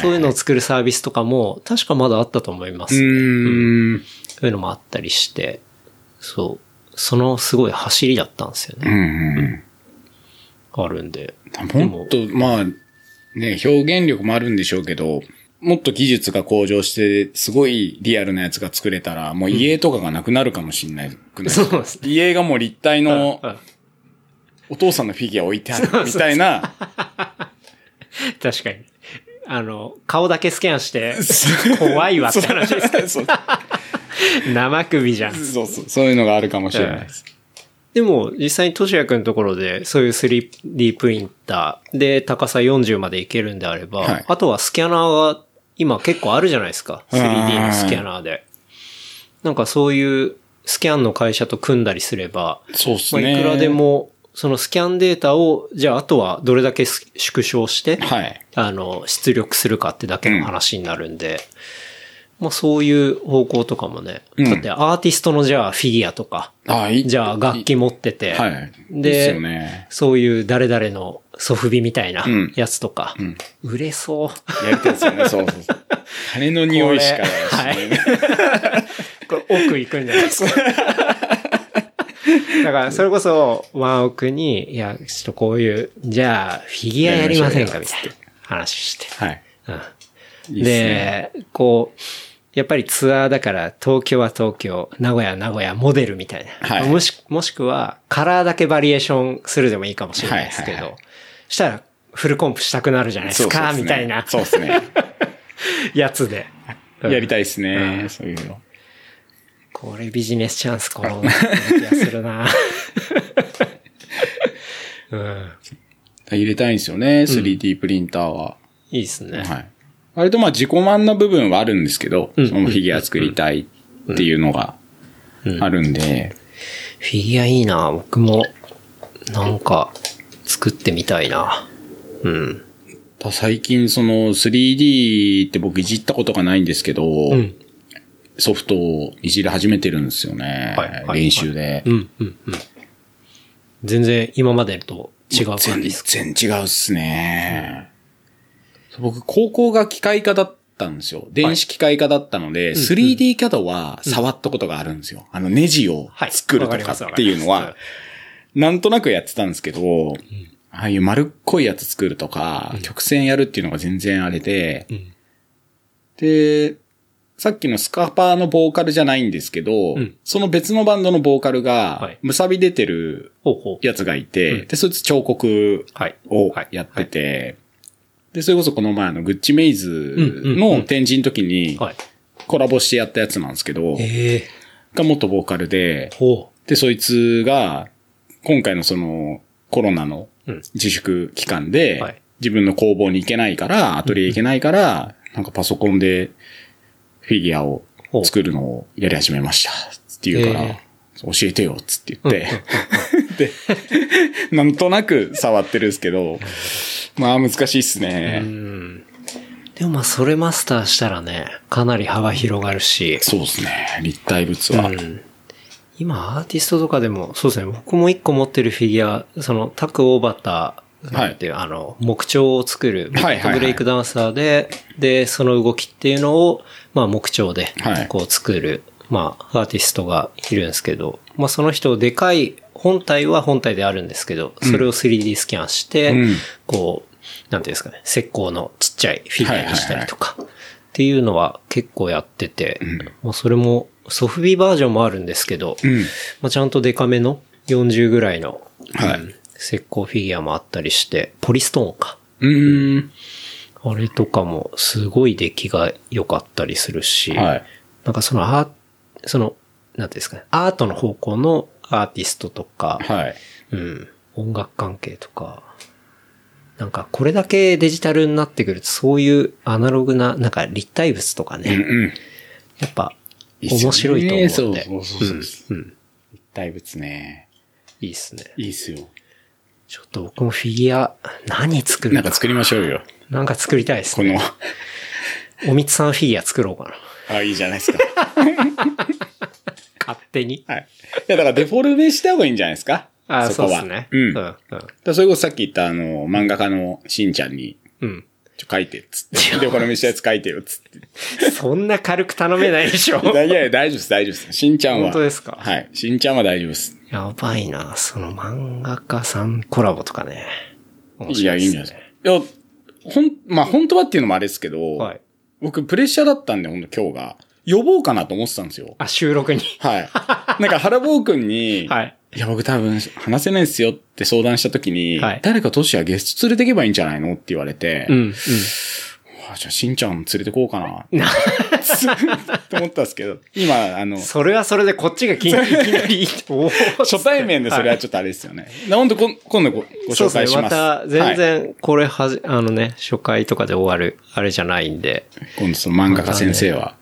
そういうのを作るサービスとかも確かまだあったと思いま
う
す、ね。
ーん。
そういうのもあったりして、そう。そのすごい走りだったんですよ
う
ね。
んうん。
あるんで。
もっと、まあ、ね、表現力もあるんでしょうけど、もっと技術が向上して、すごいリアルなやつが作れたら、もう家とかがなくなるかもしれないくない、
そうです。
家がもう立体の
うん
お父さんのフィギュア置いてあるみたいな、
確かに。あの、顔だけスキャンして、怖いわって話ですけど、生首じゃん。
そうそう、そういうのがあるかもしれないです。
でも、実際にトシヤ君のところで、そういう 3D プリンターで高さ40までいけるんであれば、
はい
あとはスキャナーが今結構あるじゃないですか。3D のスキャナーで。なんかそういうスキャンの会社と組んだりすれば、まあ、
そうっすね。
いくらで。も、そのスキャンデータを、じゃああとはどれだけ縮小して、
はい。
あの、出力するかってだけの話になるんで、まあそういう方向とかもね、
うん
だってアーティストのじゃあフィギュアとか、
あいい。
じゃあ楽器持ってて、
はい。
で
ね。
そういう誰々のソフビみたいな
うん
やつとか、
ん
売れそう。
やりたいですよね、そうそうそう。金の匂いしかないしね。
これ奥行くんじゃないですか。だから、それこそ、ワンオクに、いや、ちょっとこういう、じゃあ、フィギュアやりませんかみたいな話して。
はい。
うん
いいっすね
で、こう、やっぱりツアーだから東京は東京、名古屋は名古屋モデルみたいな。
はい
もし、もしくはカラーだけバリエーションするでもいいかもしれないですけど、
はいはいは
したらフルコンプしたくなるじゃないですか、
すね
みたいな
そうですね。
やつで。うん
やりたいですね、そういうの。
これビジネスチャンスこの気がするな。うん。
入れたいんですよね、3D プリンターは。
いいですね。
はい。割とまあ自己満な部分はあるんですけど、
うん
そのフィギュア作りたいっていうのがあるんで、
フィギュアいいな。僕も、なんか、作ってみたいな。うん。
最近その 3D って僕いじったことがないんですけど、
うん。
ソフトをいじり始めてるんですよね。
はいはい
練習で。
うん、うん、うん。全然今までと違う感じですか？
全然違うっすね。僕、高校が機械科だったんですよ。電子機械科だったので、3D キャドは触ったことがあるんですよ。あのネジを
はい。
作るとかっていうのは、なんとなくやってたんですけど、ああいう丸っこいやつ作るとか、曲線やるっていうのが全然あれで、
ん。
で、さっきのスカパーのボーカルじゃないんですけど、
ん。
その別のバンドのボーカル
はい、
がむさび出てる。やつがいて、
うん。
で、そいつ彫刻
はい。
を
はい。
やってて、で、それこそこの前あの、グッチメイズの展示の時に
はい。
コラボしてやったやつなんですけど、
ええ。
が元ボーカルで、
ほ
で、そいつが、今回のその、コロナの
うん。
自粛期間で、
はい。
自分の工房に行けないから、アトリエ行けないから、なんかパソコンでフィギュアを作るのをやり始めました。って言うから、
え。
教えてよ、つって言って、で、なんとなく触ってるんですけど、まあ難しいっすね。
ん。でもまあ、それマスターしたらね、かなり幅広がるし、
そうですね。立体物は。
うん今、アーティストとかでも、そうですね、僕も一個持ってるフィギュア、その、タク・オーバターっていう、あの、木彫を作る、
はいはいはい
ブレイクダンサーで、で、その動きっていうのを、まあ、木彫で
はい、
こう作る、まあ、アーティストがいるんですけど、まあ、その人、でかい、本体は本体であるんですけど、それを 3D スキャンして、
うん
こう、なんていうんですかね、石膏のちっちゃいフィギュアにしたりとか、っていうのは結構やってて、まあそれもソフビバージョンもあるんですけど、
うん。
まあちゃんとデカめの40ぐらいの、
はい
うん石膏フィギュアもあったりして、ポリストーンか。
うーん。
あれとかもすごい出来が良かったりするし、
はい。
なんかそのアーその、なんていうんですかね、アートの方向のアーティストとか、
はい。
うん。音楽関係とか。なんか、これだけデジタルになってくると、そういうアナログな、なんか立体物とか
うん
ね、
うん。
やっぱ、面白いと思うんで。
そうそうそうそう
うん。うん。
立体物ね。
いいっすね。
いいっすよ。
ちょっと僕もフィギュア、何作るか
なんか作りましょうよ。
なんか作りたいです
この
ね。、おみつさんフィギュア作ろうかな。
あ、いいじゃないですか。
勝手に。
はい。いや、だからデフォルメした方がいいんじゃないですか？
あ
そこは。
そうですね。
うん。
うん。
だからそれこそさっき言ったあの、漫画家のしんちゃんに、
うん。
ちょ、書いて、つって。デフォルメしたやつ書いてよ、つって。
そんな軽く頼めないでしょ。
いやいや、大丈夫です、大丈夫です。しんちゃんは。
本当ですか？
はい。しんちゃんは大丈夫です。
やばいな、その漫画家さんコラボとかね。面
いや、
白
いいんじゃないですか。いや、ほん、まあ、本当はっていうのもあれですけど、
はい。
僕、プレッシャーだったんで、ほんと今日が。呼ぼうかなと思ってたんですよ。
あ、収録に。
はい。なんか、原坊くんに、
はい。
いや、僕多分話せないですよって相談した時に、
はい
誰かトシはゲスト連れてけばいいんじゃないのって言われて、
うん、うん。
あじゃあ、しんちゃん連れてこうかな。
な、
って思ったんですけど、今、あの、
それはそれでこっちがきいきなり、
初対面でそれはちょっとあれですよね。なほんとこん今度ごご
そうですね。
紹介しま。
ますた、全
はい
然、これはじ、あのね、初回とかで終わる、あれじゃないんで。
今度その漫画家先生は。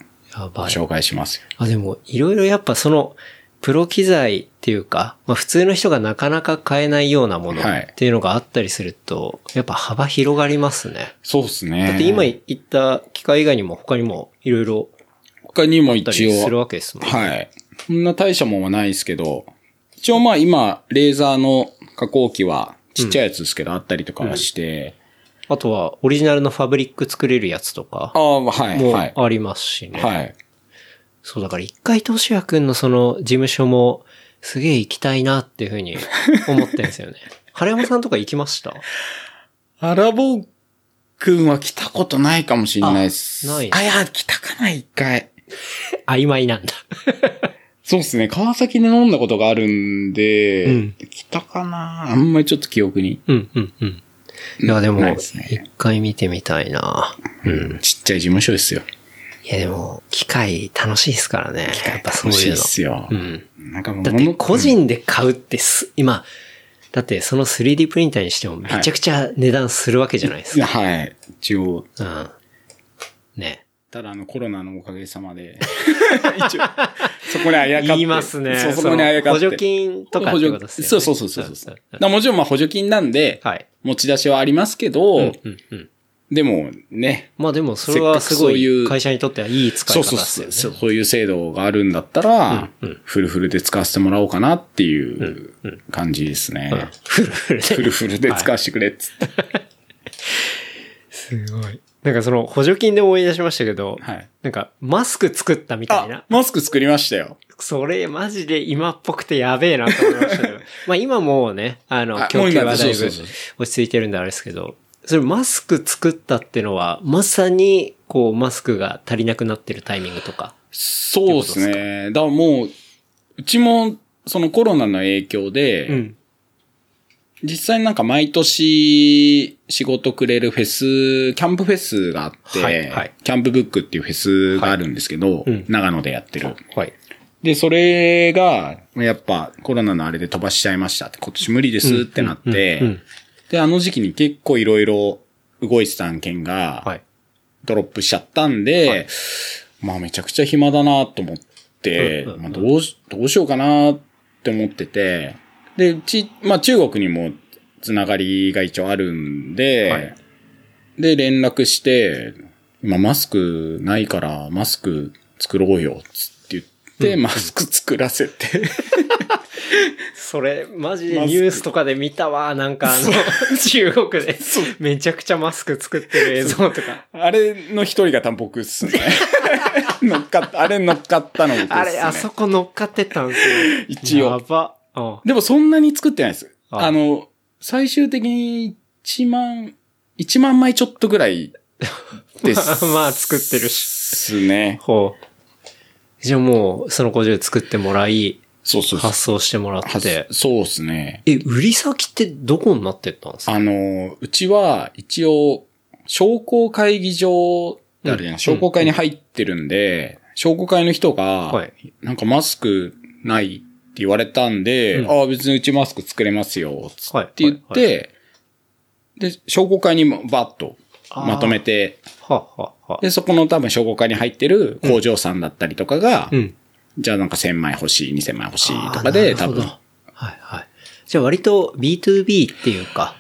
ご紹介しますよ。
あ、でも、いろいろやっぱその、プロ機材っていうか、まあ普通の人がなかなか買えないようなもの
はい
っていうのがあったりすると、やっぱ幅広がりますね。
そうですね。
だって今言った機械以外にも他にもいろいろ
他にも
あった
一
りする
応、
わけですもんね。
はい。そんな大したもんはないですけど、一応まあ今、レーザーの加工機はちっちゃいやつですけど、あったりとかはして、
あとは、オリジナルのファブリック作れるやつとか
ああ、はい、
も
はい。
ありますしね。
はい。
そう、だから一回、としやくんのその事務所も、すげえ行きたいなっていうふうに 思ってんですよね。原山さんとか行きました？
アラボくんは来たことないかもしれないです。
あない
あ、いや、来たかな、一回。
曖昧なんだ。
そうですね。川崎で飲んだことがあるんで、
うん
来たかな？あんまりちょっと記憶に。
うん、うん、うん。いや、でも、一回見てみたいな。うん。
ちっちゃい事務所ですよ。
いや、でも、機械楽しいですからね。やっぱそう
楽しいっ
いうの。
すよ。
うん。
なんかもう
だって
物
個人で買うってす、今、だってその 3D プリンターにしてもめちゃくちゃ値段するわけじゃないですか。
はい。一応。
うん。ね。
ただあのコロナのおかげさまで。一応、そこにあやかって。
言いますね。
そう、そこにあやかって。
補助金とかってことですよね。
そうそうそうそうそう。もちろんまあ補助金なんで、
はい。
持ち出しはありますけど、
うん、うん。
でもね、
まあでもそれはすご
いう
い会社にとってはいい使い方ですよね。
そうそう、そういう制度があるんだったら、
うんうん
フルフルで使わせてもらおうかなっていう感じですね。
うんフルフルで。
フルフルで使わせてくれっつって。
すごい。なんかその補助金で思い出しましたけど、
はい。
なんかマスク作ったみたい
あ
な、。
マスク作りましたよ。
それマジで今っぽくてやべえなと思いましたけど。まあ今もうね、あの、
あ
供給はだいぶ落ち着いてるんであれですけど、それマスク作ったってのは、まさに、こう、マスクが足りなくなってるタイミングとか？
そうですね。だからもう、うちも、そのコロナの影響で、
うん。
実際なんか毎年仕事くれるフェス、キャンプフェスがあって、
はいはい
キャンプブックっていうフェスがあるんですけど、
うん
長野でやってる。
はい。
で、それが、やっぱコロナのあれで飛ばしちゃいましたって、今年無理ですってなって、で、あの時期に結構いろいろ動いてた案件が、
はい。
ドロップしちゃったんで、まあめちゃくちゃ暇だなと思って、まあどうし、どうしようかなって思ってて、で、うち、まあ中国にもつながりが一応あるんで、
はい。
で、連絡して、今マスクないからマスク作ろうよ、つって言って、マスク作らせて、
それ、マジでニュースとかで見たわ。なんかあの、中国で、めちゃくちゃマスク作ってる映像とか。
あれの一人が多分僕っすね。乗っかった、あれ乗っかったの僕っすね。
あれ、あそこ乗っかってったんですよ。
一応
やば。うん
でもそんなに作ってないです。
あ
あの、最終的に1万、1万枚ちょっとぐらいです。
まあ作ってるし
すね。
ほう。じゃあもう、その工場で作ってもらい、
そうそうそう。
発送してもらって。
そうですね。
え、売り先ってどこになってったんですか？
あの、うちは一応、商工会議場ってあるじゃない、
うん
商工会に入ってるんで、商工会の人が、
はい
なんかマスクないって言われたんで、
うん
ああ、別にうちマスク作れますよ、って言って、
はい
で、商工会にもバッとまとめて、で、そこの多分商工会に入ってる工場さんだったりとかが、
うん。
じゃあなんか1000枚欲しい、2000枚欲しいとかで、多分。
はいはい。じゃあ割と B2B っていうか、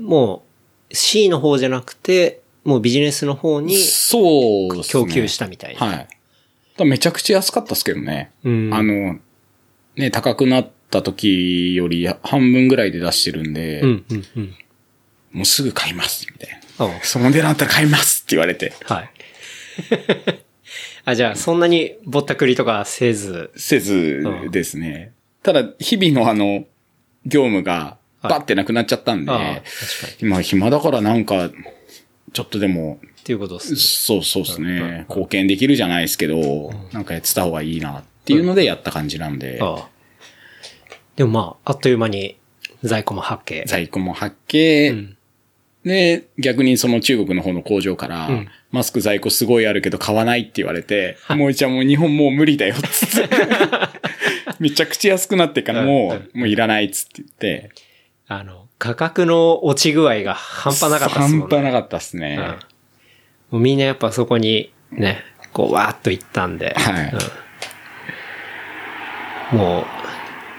もう C の方じゃなくて、もうビジネスの方に
そう。
供給したみたいな。
はい。めちゃくちゃ安かったっすけどね。
うん
あの、ね、高くなった時より半分ぐらいで出してるんで、
うんうんうん。
もうすぐ買います、みたいな。その値段だったら買いますって言われて、
はい。あ、じゃあそんなにぼったくりとかせず、
せずですね。ただ、日々のあの、業務がバッてなくなっちゃったんで、
ああ、
今暇だからなんか、ちょっとでも、
っていうことですね。
そうそうですね。貢献できるじゃないですけど、なんかやってた方がいいなっていうのでやった感じなんで、
ああ。でもまあ、あっという間に在庫も発見。
在庫も発見、で、逆にその中国の方の工場から、
うん
マスク在庫すごいあるけど買わないって言われて、もうじゃあもう日本もう無理だよっつって。めちゃくちゃ安くなってからもう、もういらないっつって言って。
あの、価格の落ち具合が半端なかったですね。
半端なかったっすね。
うんもうみんなやっぱそこにね、こうわーっと行ったんで、
はい
うんもう、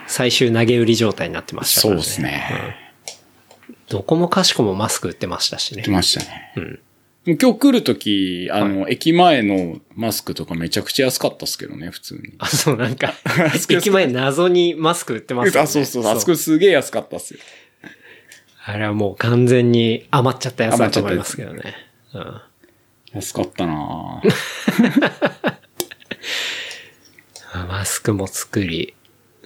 最終投げ売り状態になってましたからね。
そうですね。
どこもかしこもマスク売ってましたしね
来。ましたね。
うん
今日来るとき、あの、駅前のマスクとかめちゃくちゃ安かったっすけどね、普通に。
あ、そう、なんか 駅前謎にマスク売ってますよね。
あ、そうそう、あそこすげえ安かったっすよ。
あれはもう完全に余っちゃったやつだと思いますけどね。うん
安かったな
マスクも作り。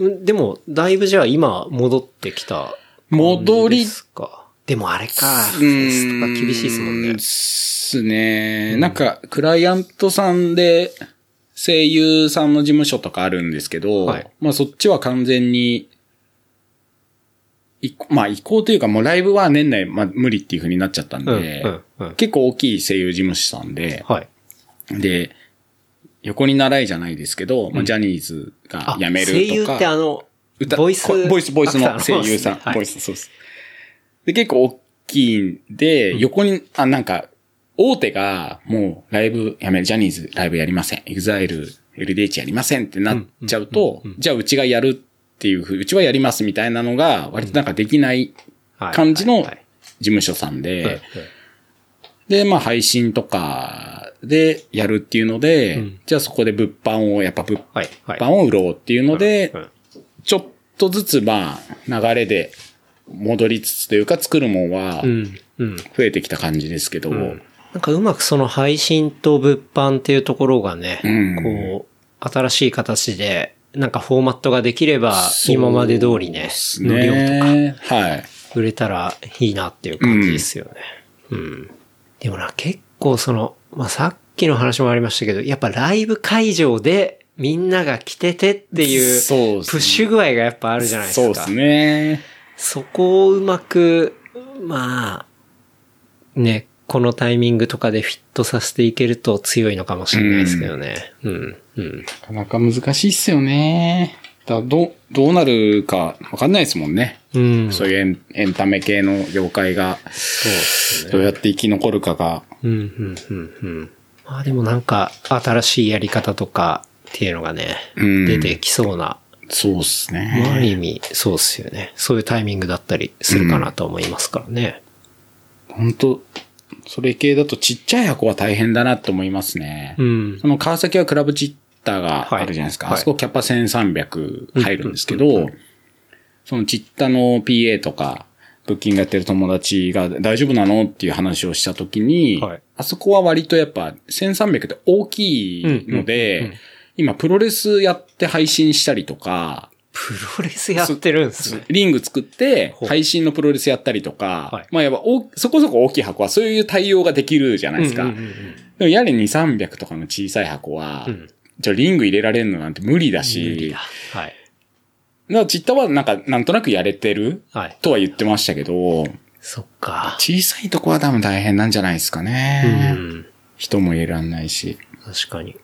んでも、だいぶじゃあ今戻ってきた。
戻り
ですか。でもあれか。フか厳しいですもんね。
すね。なんか、クライアントさんで、声優さんの事務所とかあるんですけど、
はい
まあそっちは完全に、まあ移行というかもうライブは年内、まあ無理っていう風になっちゃったんで、
うんうんうん
結構大きい声優事務所さんで、
はい。
で、横に倣いじゃないですけど、まあジャニーズが辞めるとか。
声優ってあの、
歌
ボイス、
こボイス、ボイスの声優さん。
はい。
ボイス、そうです。で、結構大きいんで、横に、あ、なんか、大手が、もう、ライブやめる、ジャニーズライブやりません。エグザイル、LDH やりませんってなっちゃうと、じゃあうちがやるっていうふう、うちはやりますみたいなのが、割となんかできない
はい。
感じの事
はい。
務所さんで、
はい。
で、まあ配信とかでやるっていうので、
うん。
じゃあそこで物販を、やっぱ物。販を売ろうっていうので、
うん
ちょっとずつまあ流れで戻りつつというか作るもんは
うん。うん。
増えてきた感じですけど、
なんかうまくその配信と物販っていうところがね、
うん
こう、新しい形で、なんかフォーマットができれば、今まで通りね
です、
の量とか
ね。はい。
売れたらいいなっていう感じですよね。うん。でもな、結構その、まあ、さっきの話もありましたけど、やっぱライブ会場でみんなが来ててっていう、プッシュ具合がやっぱあるじゃないですか。
そうですね。
そこをうまく、まあ、ね、このタイミングとかでフィットさせていけると強いのかもしれないですけどね。うん、うん。
なかなか難しいっすよね。だどう、どうなるかわかんないですもんね。
うん。
そういうエンエンタメ系の業界が
そうですね。
どうやって生き残るかが。
うん、うん、うん、うん。まあでもなんか、新しいやり方とかっていうのがね、
うん
出てきそうな、
そうっす
まあある
ね。
意味、そうですよね。そういうタイミングだったりするかなと思いますからね。
本当それ系だとちっちゃい箱は大変だなって思いますね。
うん。
その川崎はクラブチッターがあるじゃないですか。
はい
あそこキャパ1300入るんですけど、そのチッタの PA とか、ブッキングやってる友達が大丈夫なのっていう話をしたときに、
はい
あそこは割とやっぱ1300って大きいので、
うんうんうん
今プロレスやって配信したりとか、
プロレスやってるんですね。
リング作って配信のプロレスやったりとか、
はい
まあやっぱおそこそこ大きい箱はそういう対応ができるじゃないですか。
うんうんうん
でもやれ2、300とかの小さい箱は、
うん
じゃあリング入れられるのなんて無理だし、
無理だ。はい。
だからチッタはなんか、なんとなくやれてる
はい。
とは言ってましたけど、
そっか。
小さいとこは多分大変なんじゃないですか
う
ね。
ん。
人も入れらんないし。
確かに。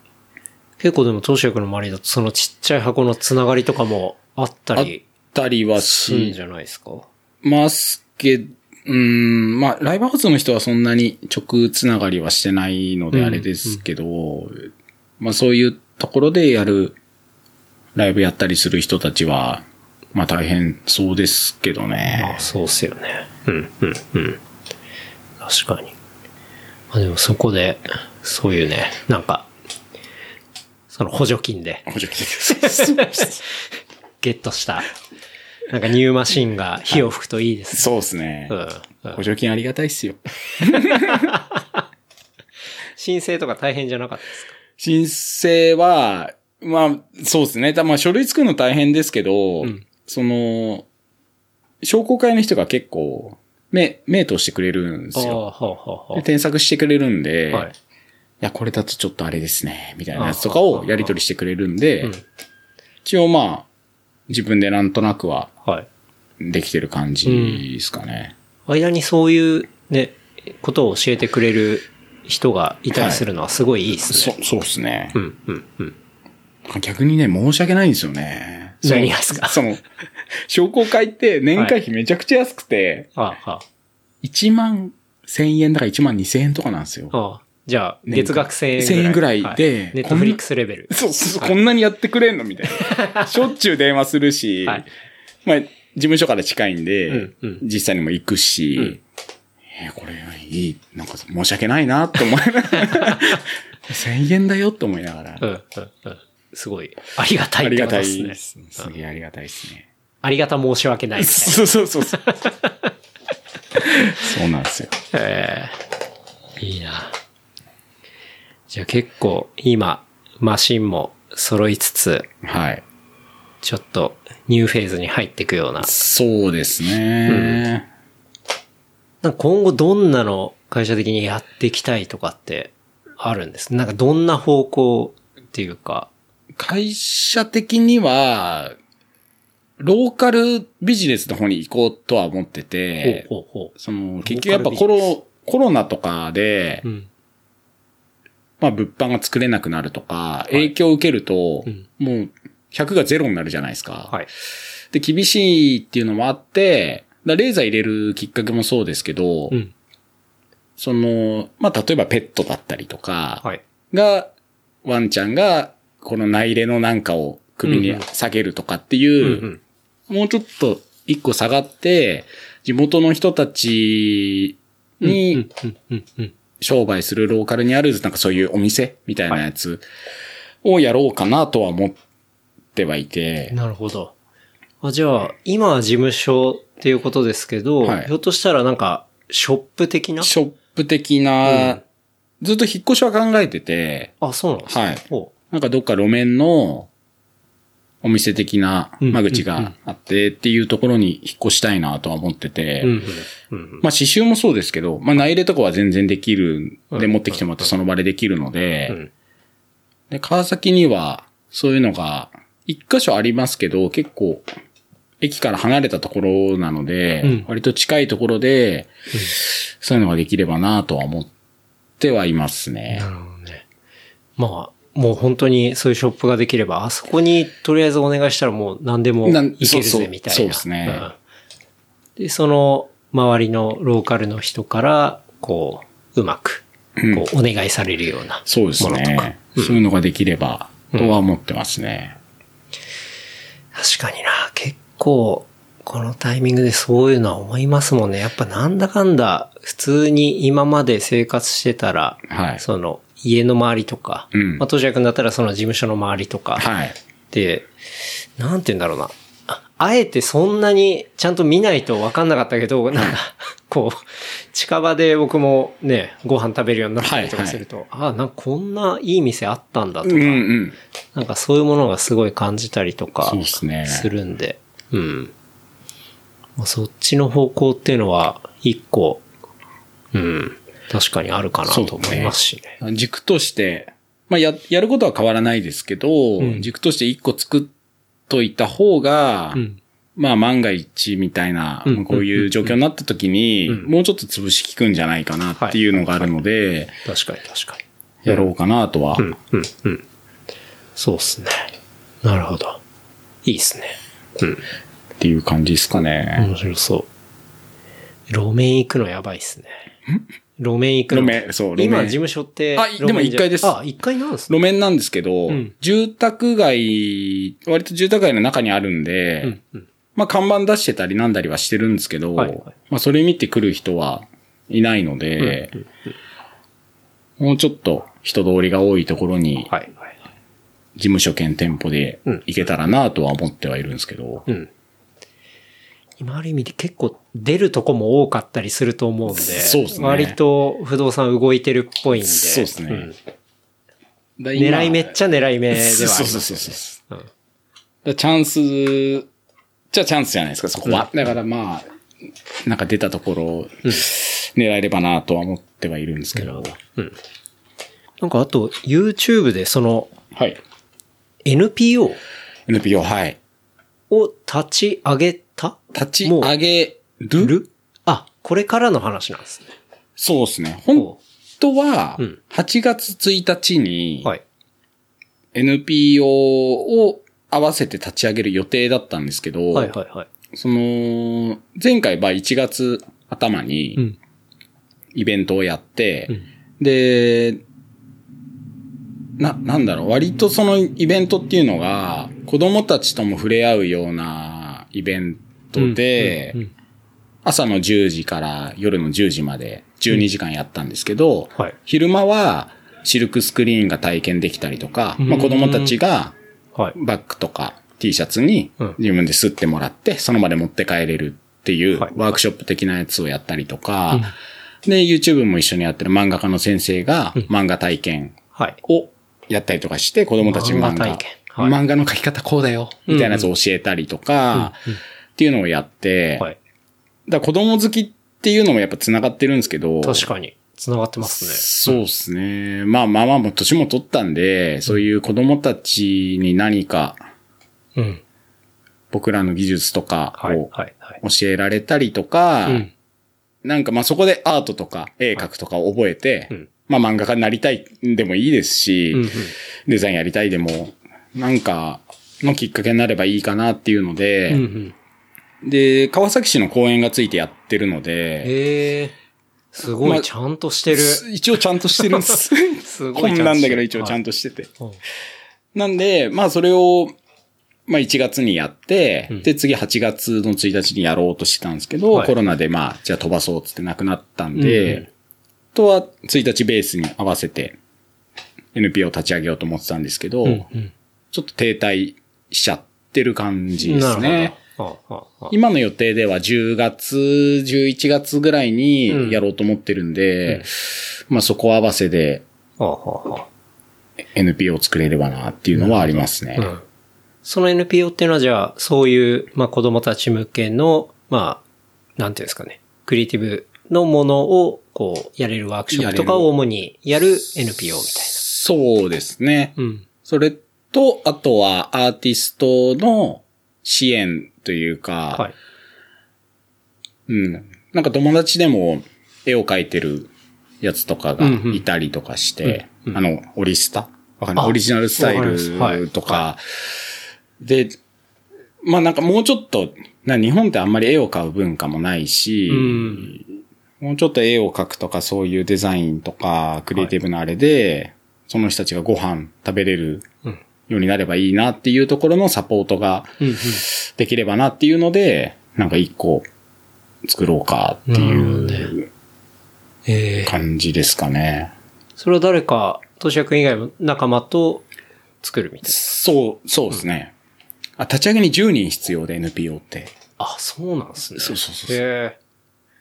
結構でも、当主役の周りだと、そのちっちゃい箱のつながりとかもあった
あっ
り
たりはし
するんじゃないですか？
ますけど、うん、まあ、ライブハウスの人はそんなに直つながりはしてないのであれですけど、まあそういうところでやる、ライブやったりする人たちは、まあ大変そうですけど
ま
ね
あ、。そうっすよね。うん、うん、うん。確かに。まあでもそこで、そういうね、なんか、その補助金で
補助金です
ゲットした、なんかニューマシンが火を吹くといいですね。
そうですね。
うんうん
補助金ありがたいっすよ。
申請とか大変じゃなかったですか？
申請は、まあ、そうですね。たまあ、書類作るの大変ですけど、
ん
その、商工会の人が結構、目、目通してくれるんですよ。
はあ、はあ、
で添削してくれるんで、
はい
い、や、これだとちょっとあれですね、みたいなやつとかをやり取りしてくれるんで、
うん
一応まあ、自分でなんとなくは
はい。
できてる感じですかね。
間にそういうね、ことを教えてくれる人がいたりするのはすごいいいですね。
そ、そうですね
う。ん、うん、うん。
逆にね、申し訳ないんですよね。
何がですか？
その、商工会って年会費めちゃくちゃ安くて、
ああ、あ
1万1000円だから1万2000円とかなんですよ。
あ、ああ。じゃあ、月額1000円ぐらい。
1000円ぐらいで
ネットフリックスレベル。
そうそうそう、こんなにやってくれんの？みたいな。しょっちゅう電話するし、
はい
まあ、事務所から近いんで、
うんうん
実際にも行くし、
ん
えーこれいい、なんか申し訳ないなって思いながら、1000円だよって思いながら、
うん、うん、うん。すごい、ありがたい
ありがたい
ってことですね
で。す。すげえありがたいですね。
ありがた申し訳ないみたい
そうそうそうそう。そうなんですよ。
な。ええいいな。じゃあ結構、今、マシンも揃いつつ、
はい。
ちょっと、ニューフェーズに入っていくような。
そうですね。
なんか今後どんなの会社的にやっていきたいとかってあるんです？なんかどんな方向っていうか。
会社的には、ローカルビジネスの方に行こうとは思ってて、
ほうほうほ
その、結局やっぱコロ、コロナとかで
う。う、ん。
まあ物販が作れなくなるとか、影響を受けると、
うん
もう100が0になるじゃないですか。
はい。
で、厳しいっていうのもあって、だレーザー入れるきっかけもそうですけど、
うん。
その、まあ例えばペットだったりとか、
はい。
が、ワンちゃんが、この内入れのなんかを首に下げるとかっていう、
うん
もうちょっと一個下がって、地元の人たち
うん。
に
うん。うん。うん。
商売するローカルにある、なんかそういうお店みたいなやつをやろうかなとは思ってはいて、
なるほど。あじゃあ、今は事務所っていうことですけど、
はい。
ひょっとしたらなんか、ショップ的な？
ショップ的な、
うん。
ずっと引っ越しは考えてて、
あ、そうなんですか。
はい。
ほ
なんかどっか路面のお店的な間口があってっていうところに引っ越したいなとは思ってて。まあ刺繍もそうですけど、まあ内入れとかは全然できるん。で
うん
持ってきてもらってその場でできるので、
うん。
で、川崎にはそういうのが一箇所ありますけど、結構駅から離れたところなので、
うん。
割と近いところで、そういうのができればなとは思ってはいますね。
な。るほどね。まあ、もう本当にそういうショップができれば、あそこにとりあえずお願いしたらもう何でもいけるぜみたいな。
そうですね
んで、その周りのローカルの人から、こう、うまく、
うん
こう、お願いされるような
そうです
ものとか。
ね。そういうのができれば、とは思ってますね。
確かにな、結構、このタイミングでそういうのは思いますもんね。やっぱなんだかんだ、普通に今まで生活してたら、
はい
その、家の周りとか、
うん
まあ、当時君だったらその事務所の周りとか、
はい。
で、なんて言うんだろうな。ああえてそんなにちゃんと見ないと分かんなかったけど、なんか、こう、近場で僕もね、ご飯食べるようになったりとかすると、あなんかこんないい店あったんだとか、
うんうん。
なんかそういうものがすごい感じたりとか
そうですね
するんで、うん。まあそっちの方向っていうのは、一個、うん、確かにあるかなと思いますしね。
軸として、まあや、やることは変わらないですけど、
ん
軸として一個作っといた方が、
うん
まあ万が一みたいな、
うん
こういう状況になった時に、
うん
もうちょっと潰し効くんじゃないかなっていうのがあるので、
確かに確かに。
やろうかなとは。
うん、うん、うん。そうっすね。なるほど。いいっすね。うん。
っていう感じですかね。
面白そう。路面行くのやばいっすね。路面行くの？
路面そう路面
今、事務所って。
あでも
路面じゃ
一階です
あ、一階なんですね。
路面なんですけど、
うん
住宅街、割と住宅街の中にあるんで、
うん、うん。
まあ看板出してたりなんだりはしてるんですけど、
はいはい
まあそれ見て来る人はいないので、もうちょっと人通りが多いところに
はい、はい。
事務所兼店舗で
うん
行けたらなとは思ってはいるんですけど、
うん。今ある意味で結構出るとこも多かったりすると思うんで、
そうっすね
割と不動産動いてるっぽいんで。
そうっすね
ん
だ今
狙いめっちゃ狙い目ではあり
そう
ます
そうそうそう。
うん
だチャンス、じゃあチャンスじゃないですか、そこは。だからまあ、なんか出たところを狙えればなとは思ってはいるんですけど。
なんかあと、YouTube でその
はい。
NPO
NPO、はい。
を立ち上げた
立ち上げる？
るあ、これからの話なんですね。
そうですね。本当は
うん、
8月1日に、
はい。
NPO を合わせて立ち上げる予定だったんですけど、
はいはいはい。
その、前回は1月頭
う
に
ん。
イベントをやって、
うん
で、な、なんだろう、割とそのイベントっていうのが、子供たちとも触れ合うようなイベントで、朝の10時から夜の10時まで12時間やったんですけど、
はい。
昼間はシルクスクリーンが体験できたりとか、まあ、子供たちが
はい。
バッグとか T シャツに
うん。
自分で吸ってもらって、その場で持って帰れるっていう
はい。
ワークショップ的なやつをやったりとか、で、YouTube も一緒にやってる漫画家の先生が漫画体験
はい。
をやったりとかして、子供たちに漫画、
漫画
の描き方こうだよ、みたいなやつを教えたりとか、っていうのをやって、
はい。
だ子供好きっていうのもやっぱ繋がってるんですけど、
確かに。繋がってますね。
そうですね。まあまあまあもう年も取ったんで、そういう子供たちに何か
うん。
僕らの技術とか
はい、
を。教えられたりとか、
うん。
なんかまあそこでアートとか絵描くとかを覚えて、
うん
まあ漫画家になりたいでもいいですし、
うんうん。
デザインやりたいでも、なんかのきっかけになればいいかなっていうので、
うんうん。
で、川崎市の公園がついてやってるので、
へえ。すご
まあ
い、ちゃんとしてる。
一応ちゃんとしてるんです。
すごい
本なんだけど一応ちゃん
と
としてて。
はい
なんで、まあそれを、まあ1月にやって、
うん
で次8月の1日にやろうとしてたんですけど、
はい
コロナでまあじゃあ飛ばそうっつってなくなったんで、
うん
あとは1日ベースに合わせて NPO を立ち上げようと思ってたんですけど、
うんうん
ちょっと停滞しちゃってる感じですね。今の予定では10月、11月ぐらいにやろうと思ってるんで、
うん
まあそこ合わせで NPO を作れればなっていうのはありますね。
その NPO っていうのはじゃあ、そういう、まあ子供たち向けの、まあ、なんていうんですかね、クリエイティブのものを、こう、やれるワークショップとかを主にやる NPO みたい
そうですね。
な。うん。
それと、あとはアーティストの支援というか、
はい。
うん。なんか友達でも絵を描いてるやつとかがいたりとかして、
うんうん。
あの、オリスタ？わかんない。
あ
オリジナルスタイルとか、で、まあなんかもうちょっと、な日本ってあんまり絵を描う文化もないし、
うん。
もうちょっと絵を描くとかそういうデザインとかクリエイティブなあれで、その人たちがご飯食べれる
うん。
ようになればいいなっていうところのサポートが
うんうん。
できればなっていうので、なんか一個作ろうかっていう
ええ
感じですかね。
それは誰か、としやくん以外の仲間と作るみたい
そう、そうですね。あ、立ち上げに10人必要で NPO って。
な。あ、そうなんですね。
そうそうそうそう
へ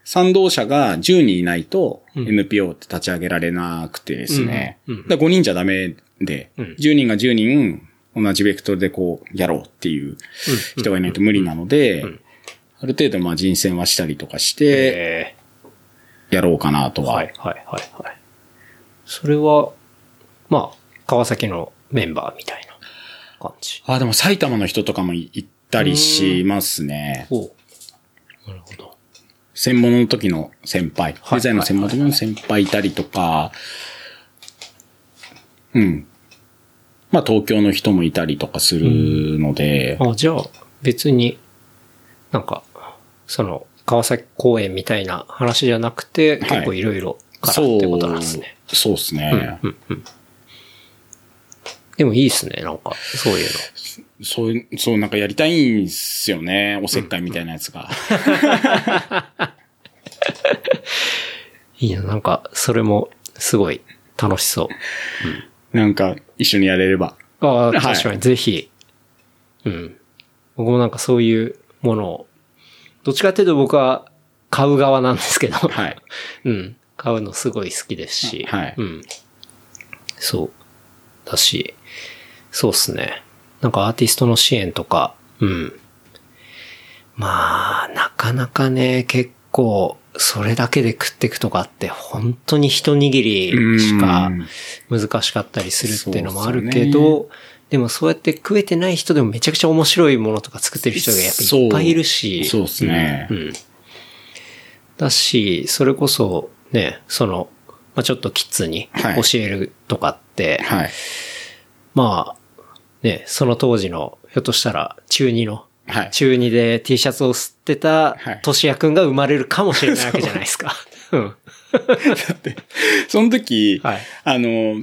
賛同者が10人いないと
うん
NPO って立ち上げられなくてですね。
うんうん
だから5人じゃダメで、
うん
10人が10人同じベクトルでこうやろうっていう人がいないと無理なので、
ん
ある程度まあ人選はしたりとかし
え。
て
え
やろうかなとは。
えはい、はい、はい、はい。それは、まあ、川崎のメンバーみたいな感じ。
あ、でも埼玉の人とかも行ったりしますね。
なるほど。
専門の時の先輩。
はい
デザインの専門の時の先輩いたりとか、うん。まあ東京の人もいたりとかするので、
あ、じゃあ、別に、なんか、その、川崎公園みたいな話じゃなくて、
はい
結構いろいろからってことなんですね。
そうですね。
うんうん。でもいいですね、なんか、そういうの。
そういう、そうなんかやりたいんすよね。おせっかいみたいなやつが。
いいな、なんか、それも、すごい、楽しそう。
なんか一緒にやれれば。
ああ、
はい
確かに、ぜひ。うん。僕もなんかそういうものを、どっちかっていうと僕は買う側なんですけど、
はい。
うん。買うのすごい好きですし、
はい
うん。そう。だし、そうっすね。なんかアーティストの支援とか、うん。まあ、なかなかね、結構、それだけで食っていくとかって本当に一握りしか難しかったりするっていうのもあるけど、でもそうやって食えてない人でもめちゃくちゃ面白いものとか作ってる人がやっぱいっぱいいるし。
そうそうっすね
うん。うんだし、それこそね、その、まあ、ちょっとキッズに
はい
教えるとかって、
はい。
まあ、ね、その当時の、ひょっとしたら中2の、
はい。
中2で T シャツを吸ってた
はい
トシヤくんが生まれるかもしれないわけじゃないですか。うん。
その時、
はい
あの、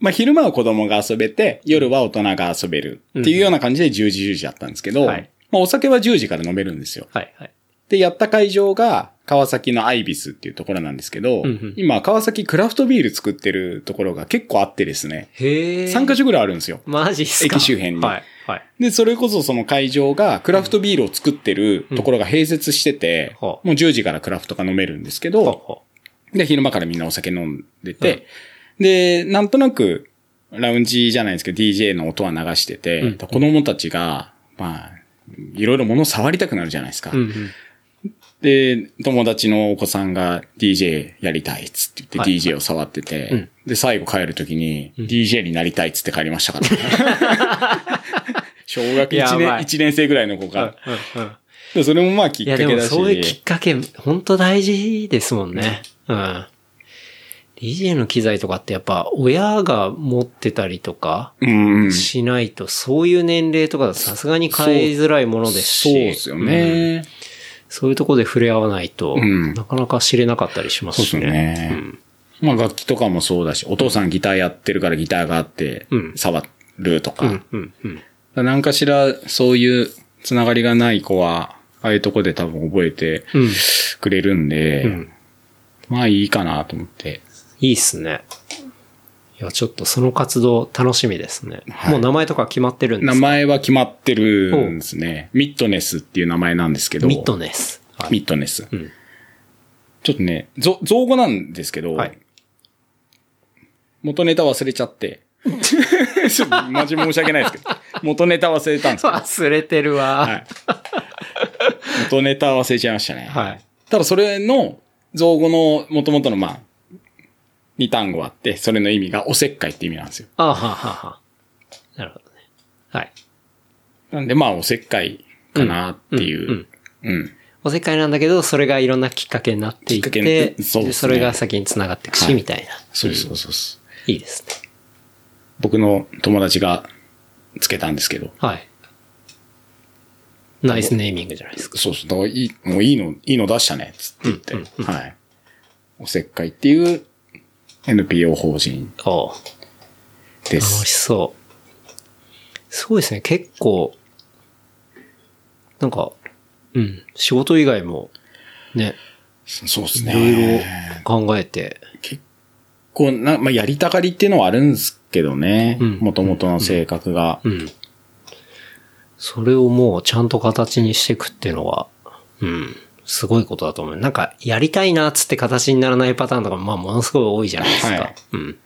まあ、昼間は子供が遊べて、夜は大人が遊べるっていうような感じで10時10時だったんですけど、
はい
まあ、お酒は10時から飲めるんですよ。
はいはい。
で、やった会場が川崎のアイビスっていうところなんですけど、
うんうん
今川崎クラフトビール作ってるところが結構あってですね、
へえ。
3カ所ぐらいあるんですよ。
マジっすか
駅周辺に
はい。はい。
で、それこそその会場がクラフトビールを作ってるところが併設してて、
うん
もう10時からクラフトが飲めるんですけど、で、昼間からみんなお酒飲んでて、で、なんとなく、ラウンジじゃないですけど、DJ の音は流してて、
うん
子供たちが、まあ、いろいろ物を触りたくなるじゃないですか。
ううんうん。
で、友達のお子さんが DJ やりたいっつって言って
はい
DJ を触ってて、
うん
で、最後帰るときに DJ になりたいっつって帰りましたから、小学1年、
やばい
一年生ぐらいの子が。
うんうん
でそれもまあきっ
いやで
かけだし。
もそういうきっかけ、本当大事ですもんね。うん。DJ の機材とかってやっぱ親が持ってたりとか
うんうん。
しないと、そういう年齢とかさすがに買いづらいものですし。
そうですよね。
そういうところで触れ合わないと、
うん
なかなか知れなかったりします
そう
し
です
ね。
よね。まあ楽器とかもそうだし、お父さんギターやってるからギターがあって
うん、
触るとか。
うん、うん、うん。
何かしらそういうつながりがない子は、ああいうとこで多分覚えて
うん。
くれるんで、
うん
まあいいかなと思って。
いいっすね。いや、ちょっとその活動楽しみですね。
はい
もう名前とか決まってるんで
名
すか？
前は決まってるんですね。ミッドネスっていう名前なんですけど。
ミッドネス。はい
ミッドネス。
うん
ちょっとね、ぞ造語なんですけど、
はい
元ネタ忘れちゃって。ちょっとマジ申し訳ないですけど。元ネタ忘れたんですけど。
忘れてるわ。
はい。元ネタ忘れちゃいましたね。
はい。
ただそれの造語の元々のまあ、二単語あって、それの意味がおせっかいって意味なんですよ。
あははは。なるほどね。はい。
なんでまあおせっかいかなっていう。うん。
おせっかいなんだけど、それがいろんなきっかけになっていって、
にそうですね
でそれが先に繋がっていくし、
はい
みたいな。
そうそうそう。
いいですね。
僕の友達がつけたんですけど。
はい。ナイスネーミングじゃないですか。
そうそう。だからいい、もういいの、いいの出したね、つって言って。はい。おせっかいっていう NPO 法人
おう
で
楽し
す。
そう。そうですね、結構、なんか、うん、仕事以外も、ね、
そうです
いろいろ
ね。
考えて、
こう、な、まあ、やりたがりっていうのはあるんですけどね。
うん
もともとの性格が。
うん。それをもうちゃんと形にしていくっていうのは、うん、すごいことだと思う。なんか、やりたいなっつって形にならないパターンとか、まあ、ものすごい多いじゃないですか。
はい
うん。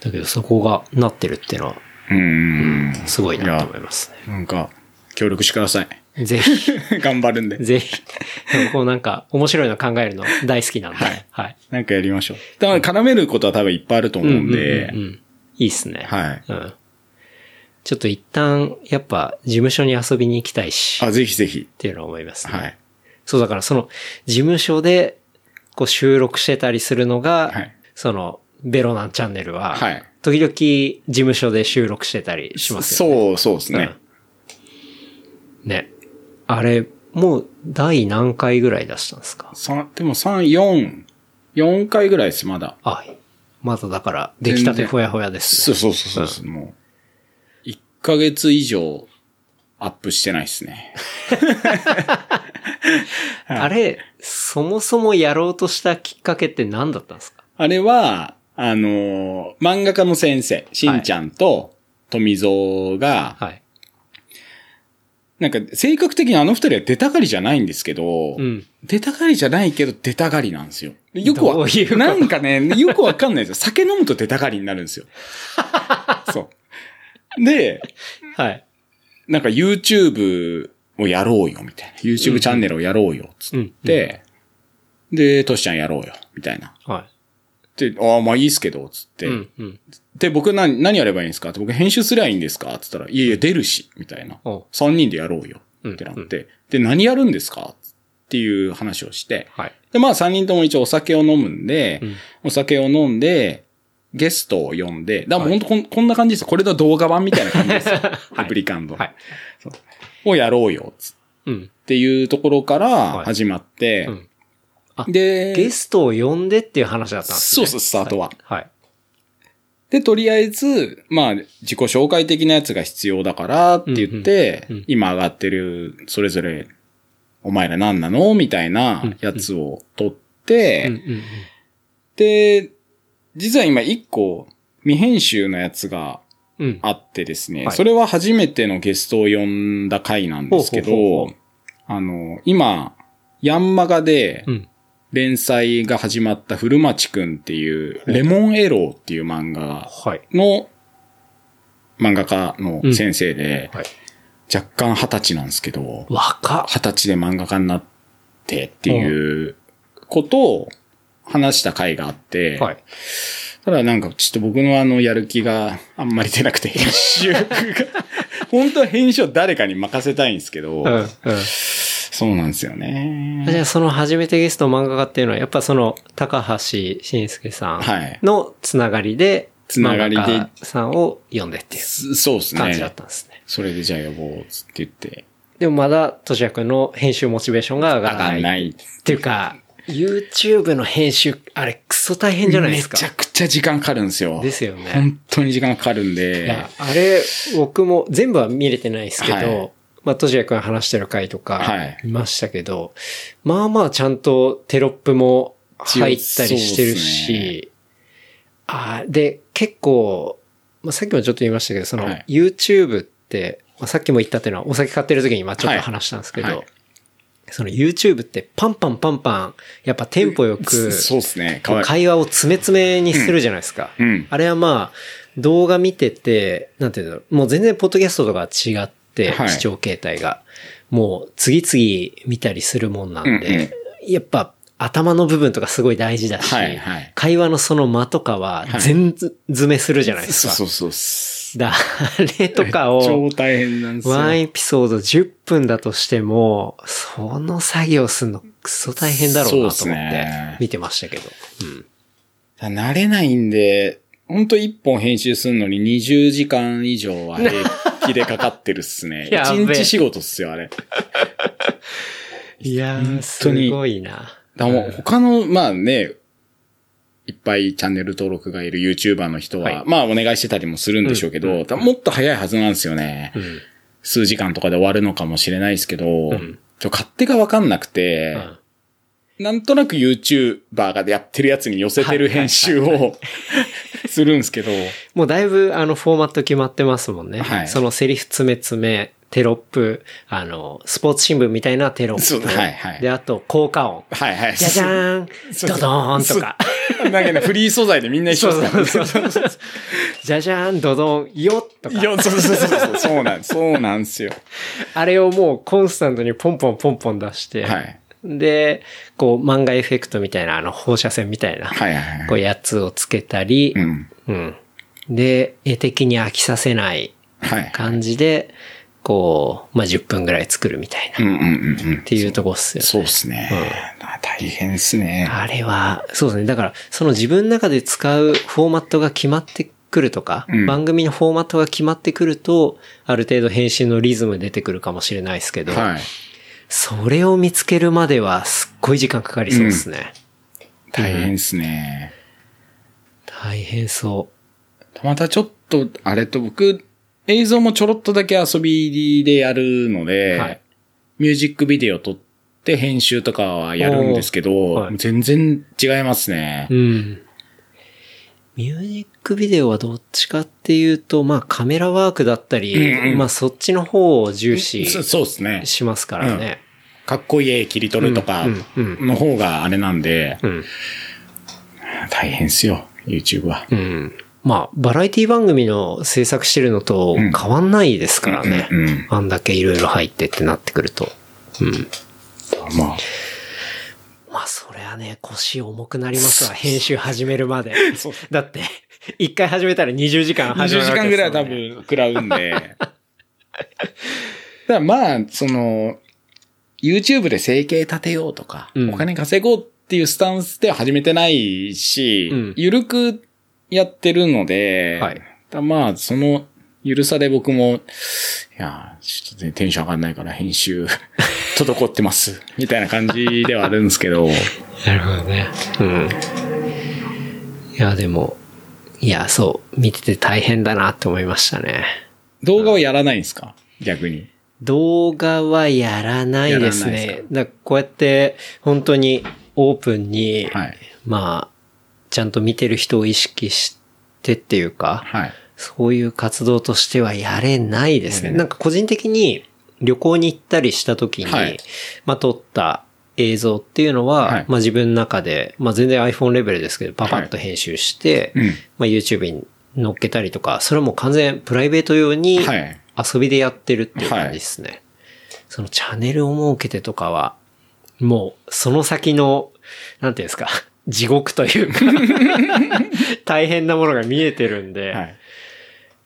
だけど、そこがなってるっていうのは、
うーん。
すごいなと思います
なんか、協力してください。
ね。ぜひ、
頑張るんで。
ぜひ。僕もなんか、面白いの考えるの大好きなんで、
はい
はい。
なんかやりましょう。だから絡めることは多分いっぱいあると思うんで
うんうんいいっすね。
はい
うん。ちょっと一旦、やっぱ、事務所に遊びに行きたいし、っ
あ、ぜひぜひ。
ていうのは思いますね。
はい。
そうだからその、事務所で、こう収録してたりするのが、
はい
その、ベロナンチャンネルは、
はい
時々事務所で収録してたりしますよね。
そう、そうですね。
うんね。あれ、もう、第何回ぐらい出したんですか？
さでも3、4、4回ぐらいです、まだ。
あ、まだだから、出来たてほやほやですね。
そうそうそうそう、もう。1ヶ月以上アップしてないですね。
あれ、そもそもやろうとしたきっかけって何だったんですか？
あれは、あのー漫画家の先生、しんちゃんと富蔵が、
はい。
なんか性格的にあの二人は出たがりじゃないんですけど、
うん。
出たがりじゃないけど出たがりなんですよ。よくわ
どういう
なんかね、よくわかんないですよ。酒飲むと出たがりになるんですよ。そう。で、
はい。
なんか YouTube をやろうよ、みたいな。YouTube チャンネルをやろうよ、つって、で、トシちゃんやろうよ、みたいな。
は
で、ああ、まあいいっすけど、つって。
い。うん、うん。
で、僕何、何やればいいんですか？って僕編集すりゃいいんですか？つったら、いやいや、出るし、みたいな
お。
三人でやろうよ、ってなって。で、何やるんですか？っていう話をして。
はい。
で、まあ三人とも一応お酒を飲むんで、
うん
お酒を飲んで、ゲストを呼んで、だからもう本当こん,、こんな感じですよ。これの動画版みたいな感じですよ。レプリカンド。
はい。
をやろうよ、つ
うん。
っていうところから
はい
始まって、
うんあ
で、
ゲストを呼んでっていう話だったんですね。
そうそうスタートは
はい。
で、とりあえず、まあ、自己紹介的なやつが必要だからって言って、
うんうんうん
今上がってる、それぞれ、お前ら何なのみたいなやつを取って、
うんうんうん
で、実は今一個未編集のやつが
うん。
あってですね、
はい
それは初めてのゲストを呼んだ回なんですけど、
ほうほうほうほ
あの、今、ヤンマガで
うん。
連載が始まった古町くんっていう、レモンエローっていう漫画
はい。
の漫画家の先生で、
はい。
若干二十歳なんですけど。二十歳で漫画家になっってっていうことを話した回があって、
はい。
ただなんかちょっと僕のあのやる気があんまり出なくて編集が、本当は編集を誰かに任せたいんですけど、
うん。うん。
そうなんですよね。
じゃあその初めてゲスト漫画家っていうのは、やっぱその、高橋慎介さ
はい
んのつながりで、
つながりで
さんを呼んでっていう
すそうですね。
感じだったんですね。
それでじゃあ呼ぼうっつって言って、
でもまだ、としやくんの編集モチベーションが上が
上
らない。
がんない。
っていうか、YouTube の編集、あれクソ大変じゃないですか。
めちゃくちゃ時間かかるんですよ。
ですよね。
本当に時間かかるん
い
で
や、、あれ、僕も全部は見れてないですけど、
はい。
まあ、としやくん話してる回とか
はい、
見ましたけど、まあまあちゃんとテロップも入ったりしてるし、あーで、結構、まあ、さっきもちょっと言いましたけど、その、
はい。
YouTube って、まあ、さっきも言ったっていうのはお酒買ってる時にまあちょっと話したんですけど、
はいはい
その YouTube ってパンパンパンパン、やっぱテンポよく、
そうですね。
会話を詰め詰めにするじゃないですか。
うん
あれはまあ、動画見てて、なんていうの、もう全然ポッドキャストとか違って、
はい
視聴形態が。もう次々見たりするもんなんで、
うんうん
やっぱ頭の部分とかすごい大事だし、
はいはい
会話のその間とかは
はい
全詰めするじゃないですか。
そうそうそう。
だあれとかを、
超大変なんですよ。
ワンエピソード10分だとしても、その作業するのクソ大変だろうなと思って見てましたけど。うん。
慣れないんで、ほんと1本編集するのに20時間以上は平気でかかってるっすね。
やべえ
1日仕事っすよ、あれ。
いやー、
本
すごいな。
らもう他の、まあね、いっぱいチャンネル登録がいる YouTuber の人は、
はい。
まあお願いしてたりもするんでしょうけど、多分もっと早いはずなんですよね。
うん。
数時間とかで終わるのかもしれないですけど、
ん。
ちょ勝手がわかんなくて、なんとなく YouTuber がやってるやつに寄せてる編集をするんですけど、
もうだいぶあのフォーマット決まってますもんね。
はい。
そのセリフ詰め詰め、テロップ、あの、スポーツ新聞みたいなテロップ。
はいはい
で、あと効果音。
はいはい。
じゃじゃーんドドーンとか。
なんかね、フリー素材でみんな一緒ですからね。
そうそうそうじゃじゃーんドドンよっとか。
いや、そうそうそうそう、そうなんです。そうなんですよ。
あれをもうコンスタントにポンポンポンポン出して。
はい。
で、こう漫画エフェクトみたいな、あの放射線みたいな、
はいはいはい
こうやつをつけたり、
うん。
うん。で、絵的に飽きさせない
はい。
感じで、こう、まあ、10分ぐらい作るみたいな、っ
うんうんうんうん。
ていうとこっすよ。
そうですね。大変ですね。
あれは、そうですね。だから、その自分の中で使うフォーマットが決まってくるとか、
うん
番組のフォーマットが決まってくると、ある程度編集のリズム出てくるかもしれないですけど、
はい。
それを見つけるまではすっごい時間かかりそうですね。
大変ですね。
大変そ
またちょっと、あれと僕、映像もちょろっとだけ遊びでやるので、
はい
ミュージックビデオ撮って編集とかはやるんですけど、
はい
全然違いますね
う。。うん。ミュージックビデオはどっちかっていうと、まあカメラワークだったり、
うんうん
まあそっちの方を重視
そそうですね。
しますからね。
かっこいい絵切り取るとか
うんうん
の方があれなんで、
うん。
大変ですよ、YouTube は。
うん。まあ、バラエティ番組の制作してるのと変わんないですからね。
うんうんうん
あんだけいろいろ入ってってなってくると。うん。
まあ、
まあ、それはね、腰重くなりますわ。編集始めるまで。だって、一回始めたら20時間始
20
める
時
わけ
間ぐらいは多分食らうんで。だまあ、その、YouTube で生計立てようとか、
うん
お金稼ごうっていうスタンスでは始めてないし、
うん
ゆるくやってるので、
はい
だまあ、その、ゆるさで僕も、いや、ちょっとねテンション上がんないから編集、滞ってます。みたいな感じではあるんですけど、
なるほどね。うん。いや、でも、いや、そう、見てて大変だなって思いましたね。
動画をやらないんですか？逆に。
動画はやらないですね。だからこうやって、本当にオープンに、
はい。
まあ、ちゃんと見てる人を意識してっていうか、
はい。
そういう活動としてはやれないですね。なんか個人的に旅行に行ったりした時に、
はい。
まあ撮った映像っていうのは、
はい。
まあ自分の中で、まあ全然 iPhone レベルですけど、パパッと編集して、
うん。
まあ YouTube に載っけたりとか、それはもう完全プライベート用に
はい。
遊びでやってるっていう感じですね。そのチャンネルを設けてとかは、もう、その先の、なんていうんですか、地獄というか、大変なものが見えてるんで、
はい。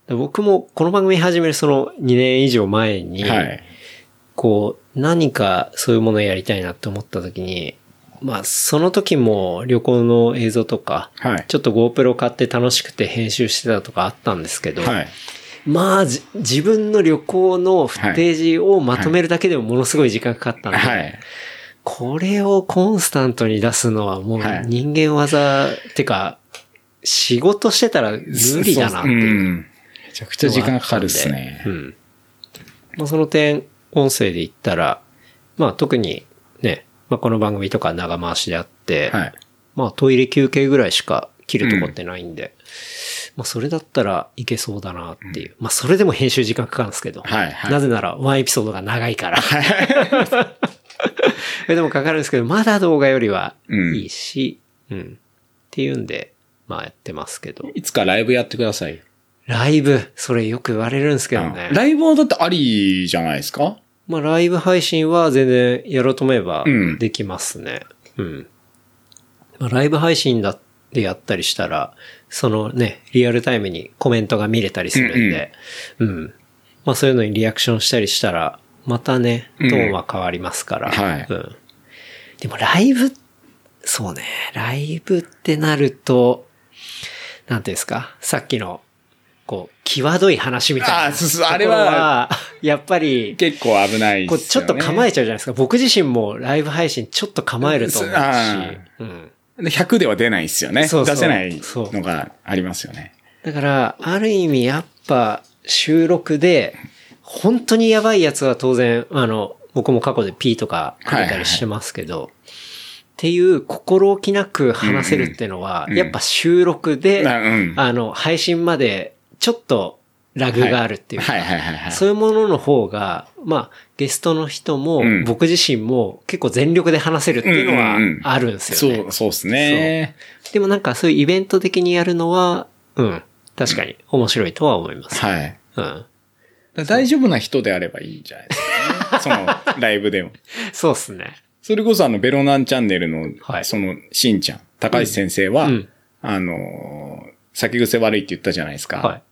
僕もこの番組始めるその2年以上前に、
はい。
こう、何かそういうものをやりたいなって思った時に、まあ、その時も旅行の映像とか、
はい。
ちょっと GoPro 買って楽しくて編集してたとかあったんですけど、
はい。
まあ、じ自分の旅行のフッテージをまとめるだけでもものすごい時間かかったんで、
はい。
これをコンスタントに出すのはもう
はい
人間技、ってか、仕事してたら無理だなって
う
いう。
ん。めちゃくちゃ時間かかるっすね
う。ん。まあ、その点、音声で言ったら、まあ特にね、まあこの番組とか長回しであって、
はい。
まあトイレ休憩ぐらいしか切るとこってないんで、まあそれだったらいけそうだなっていう。まあそれでも編集時間かかるんですけど、
はいはい
なぜならワンエピソードが長いから。でもかかるんですけど、まだ動画よりはいいし、うん。っていうんで、まあやってますけど。
いつかライブやってください。
ライブ、それよく言われるんですけどね。
ライブはだってありじゃないですか？
まあ、ライブ配信は全然やろうと思えば
うん
できますね。うん。まあ、ライブ配信だってやったりしたら、そのね、リアルタイムにコメントが見れたりするんで、うん、まあそういうのにリアクションしたりしたら、またね、トーンは変わりますから。
はい
うん。でもライブ、そうね、ライブってなると、なんていうんですか、さっきの、こう、際どい話みたいな。
あそうそうあれは、
やっぱり、
結構危ない
こうちょっと構
え
えちゃうじゃないですか。僕自身もライブ配信ちょっと構えると思うし。
あ
うん。
で100では出ないっすよね。
そうそう
出せないのがありますよね。
だから、ある意味やっぱ収録で、本当にやばいやつは当然、あの、僕も過去で P とかかけたりしてますけど、っていう心置きなく話せるっていうのは、
うんうん
やっぱ収録で、
あうん
あの、配信までちょっとラグがあるっていうか、
はいはいはいはい。
そういうものの方が、まあ、ゲストの人も、
うん
僕自身も結構全力で話せるっていうのは
うんうんうん
あるんですよね。
そう、そうですね。
でもなんかそういうイベント的にやるのは、うん、確かに面白いとは思います。
はい。
うん。
大丈夫な人であればいいんじゃないですかね。その、ライブでも。
そうっすね。
それこそあの、ベロナンチャンネルの、
はい
その、しんちゃん、高橋先生は、
うん
あのー、酒癖悪いって言ったじゃないですか。
はい。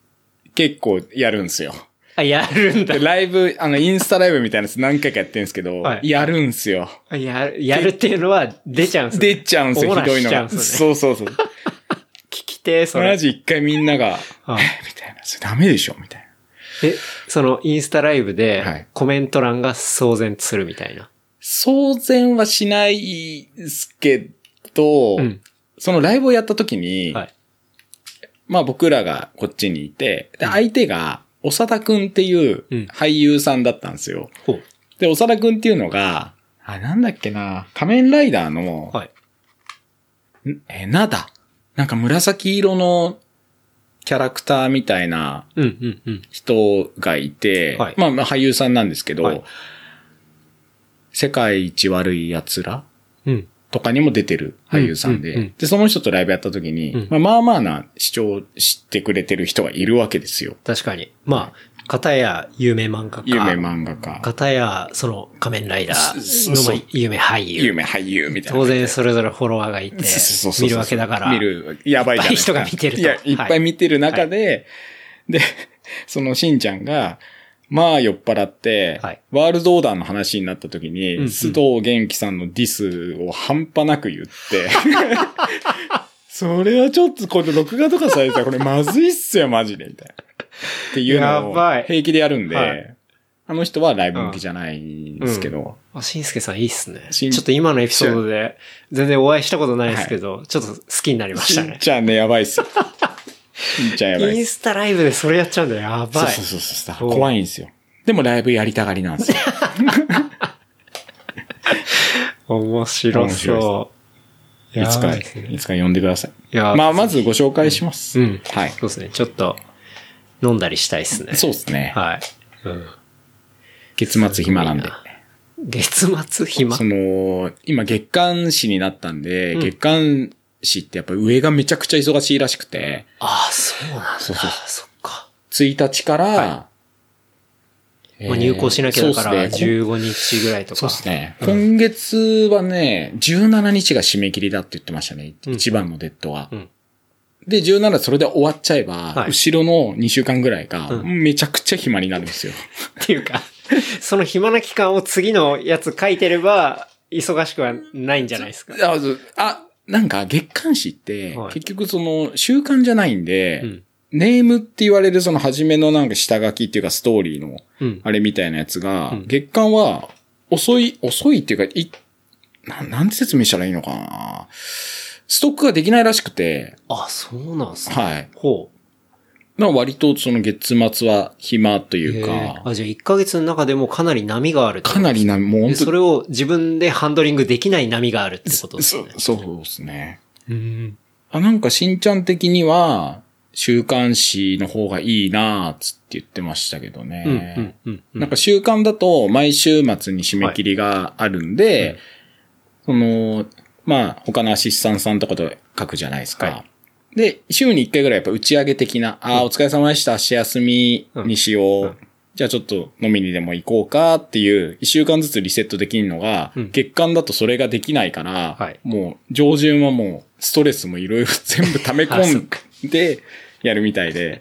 結構やるんですよ。
あ、やるんだ
で。ライブ、あの、インスタライブみたいなやつ何回かやってるんですけど、
はい
やるんすよ。
あやる、やるっていうのは出ちゃうんすね。
出ちゃうんすよ、ひどいのが。
しちゃうんすね。
そうそうそう。
聞きてえ、それ。
マジ一回みんなが、
はい
えみたいな。それダメでしょみたいな。
え、そのインスタライブ
はい
でコメント欄が騒然とするみたいな。
騒然はしないですけど、
うん。
そのライブをやった時に、
はい。
まあ僕らがこっちにいて、で、相手が、長田くんっていう
うん
俳優さんだったんですよ。
ほう。
で、長田くんっていうのが、あ、なんだっけな、仮面ライダーの、
はい。
ん？え、なだ。なんか紫色のキャラクターみたいな
うん、うん、うん。
人がいて、
はい
まあまあ俳優さんなんですけど、
はい
世界一悪い奴ら
うん。
とかにも出てる俳優さんで、
うんうんうん
で、その人とライブやった時に、まあまあな視聴してくれてる人がいるわけですよ。
確かに。まあ、片や有名漫画家。
有名漫画家、
片や、その仮面ライダ
そ
ーの有名俳優。
有名俳優みたいな。
当然それぞれフォロワーがいて見るわけだから。
見る、やばいじゃない
人が見てると。
いや、いっぱい見てる中で、で、そのしんちゃんが、まあ酔っ払って、
はい。
ワールドオーダーの話になった時に、
んうん。
須藤元気さんのディスを半端なく言って、それはちょっとこれ録画とかされたらこれまずいっすよ、マジで、みたいな。っていう
や
のを平気でやるんで、
はい
あの人はライブ向きじゃないんですけど、
あ、しんすけさんいいっすね。
しん
ちょっと今のエピソードで、全然お会いしたことないですけど、ちょっと好きになりまし
したん
ね。
ちゃんね、やばいっすよ。しんちゃんやばいっす
イン。スタライブでそれやっちゃうんだよ。やばい。
そうそうそうそう。怖いんですよ。でもライブやりたがりなんですよ。
面白そう。
いつか、いつか呼んでください。
いや
まあ、まずご紹介します。
うん。
はい。
そうですね。ちょっと、飲んだりしたいっすね。
そうですね。
はい。うん。
月末暇なんで。
月末暇？
その、今月刊誌になったんで、
うん
月刊誌ってやっぱ上がめちゃくちゃ忙しいらしくて、
ああ、そうなんだ。
そうそう
そっか。
1日から、
はまあ、入校しなきゃだから
そうっすね
15日ぐらいとか。
そうですね。今月はね、17日が締め切りだって言ってましたね。
うん
一番のデッドは。
うん
で、17それで終わっちゃえば、
はい
後ろの2週間ぐらいが、
う
めちゃくちゃ暇になるんですよ。
っていうか、その暇な期間を次のやつ書いてれば、忙しくはないんじゃないですか？
あ、あなんか月刊誌って、
はい
結局その習慣じゃないんで、
うん。
ネームって言われるその初めのなんか下書きっていうかストーリーの
うん。
あれみたいなやつが、
うん
月刊は遅い、遅いっていうか、い、ななんて説明したらいいのかな？ストックができないらしくて、
あ、そうなんすね。
はい。
ほう。
まあ割とその月末は暇というか、
あ、じゃあ1ヶ月の中でもかなり波がある
かなりな、もう
で
本当
それを自分でハンドリングできない波があるってことですね。
そうそうですね。
うん。
あ、なんかしんちゃん的には、週刊誌の方がいいなーっつって言ってましたけど
うん。
ね。
うん。うん。うん
なんか週刊だと毎週末に締め切りがあるんで、その、まあ他のアシスタントさんとかと書くじゃないですか。
は
で、週に一回ぐらいやっぱ打ち上げ的な、ああ、お疲れ様でした、明日休みにしよう。
うん。うん
じゃあちょっと飲みにでも行こうかっていう、一週間ずつリセットできるのが、
うん。
月間だとそれができないから、
はい。
もう上旬はもうストレスもいろいろ全部溜め込ん でやるみたいで、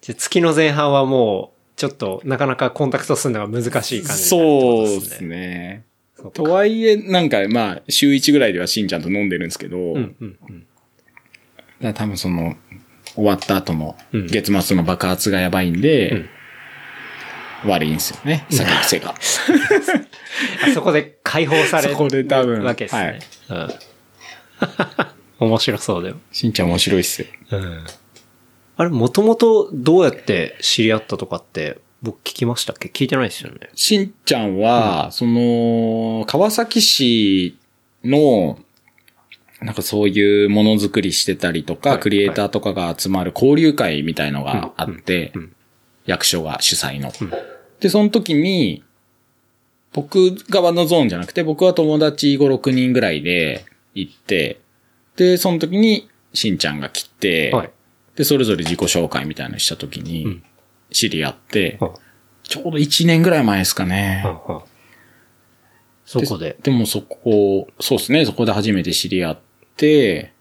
じゃあ月の前半はもう、ちょっとなかなかコンタクトするのが難しい感じになるって
そうです
ね。
とはいえ、なんかまあ、週1ぐらいではしんちゃんと飲んでるんですけど、
うんうんうん。
ら多分その、終わった後の
うん
月末の爆発がやばいんで、
うん
悪いんですよね、酒癖が。
あそこで解放される
そこで多分
わけですね。うん。面白そうだよ。
しんちゃん面白いっすよ。
うん。あれ、もともとどうやって知り合ったとかって、僕聞きましたっけ？聞いてないですよね。
しんちゃんは、その、川崎市の、なんかそういうものづくりしてたりとか、
はい。
クリエイターとかが集まる交流会みたいのがあって、
うん。うん
役所が主催の。
ん。
で、その時に、僕側のゾーンじゃなくて、僕は友達5、6人ぐらいで行って、で、その時にしんちゃんが来て、
はい。
で、それぞれ自己紹介みたいなのした時
う
に
ん、
知り合って、
は
ちょうど1年ぐらい前ですかね。
そこで、
でもそこ、そうですね、そこで初めて知り合って、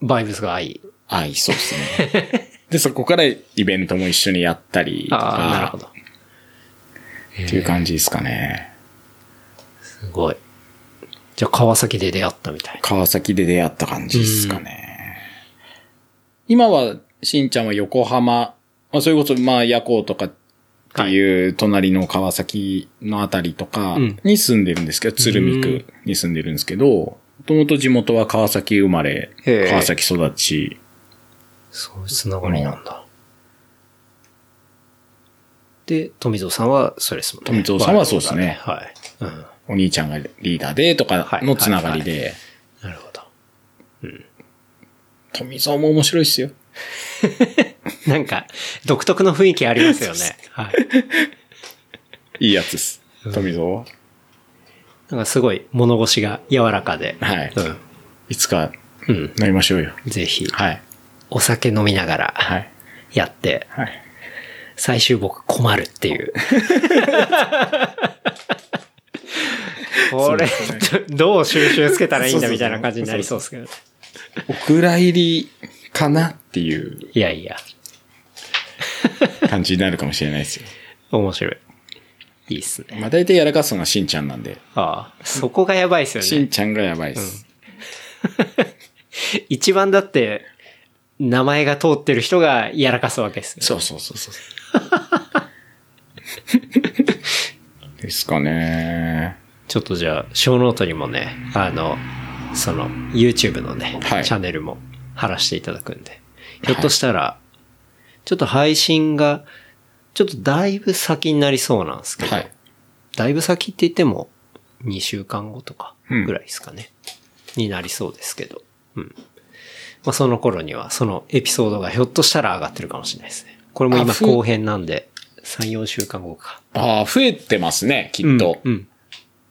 バイブスが合い。
はい、そうですね。で、そこからイベントも一緒にやったりと
ああ、なるほ
か、
ど。
っていう感じですかね。
すごい。じゃあ、川崎で出会ったみたいな。
川崎で出会った感じですかね。今は、しんちゃんは横浜、まあ、それこそ、まあ、夜行とかっていう隣の川崎のあたりとか
うん
に住んでるんですけど、鶴見区に住んでるんですけど、もともと地元は川崎生まれ川崎育ち、
そういうつながりなんだ。で、富蔵さんはそれですもんね。
富蔵さんはそうですね
はい。うん。
お兄ちゃんがリーダーでとかのつながりで、
なるほど。
富蔵も面白いっすよ。
なんか、独特の雰囲気ありますよね。はい。
いいやつです。富蔵は？
なんかすごい物腰が柔らかで。
はい。
うん。
いつか
うん。
飲みましょうよ。
ぜひ、
はい。
お酒飲みながら
はい。
やって、
はい。
最終僕困るっていう。これ、どう収集つけたらいいんだみたいな感じになりそうですけど。
お蔵入りかなっていう
いやいや、
感じになるかもしれないですよ。
面白い。いいっすね。
まあ大体やらかすのはしんちゃんなんで、
ああ、そこがやばいっすよね。
しんちゃんがやばいです。
一番だって、名前が通ってる人がやらかすわけですよ。
そうそうそうそう。ですかね。
ちょっとじゃあ、小ノートにもね、あの、その、YouTube のね、
はい
チャンネルも貼らせていただくんで。ひょっとしたら、ちょっと配信が、ちょっとだいぶ先になりそうなんですけど、
はい。
だいぶ先って言っても、2週間後とか
うん
ぐらいですかね。になりそうですけど。うん。まあ、その頃には、そのエピソードがひょっとしたら上がってるかもしれないですね。これも今後編なんで、3、4週間後か。
ああ、増えてますね、きっと。
うん。うん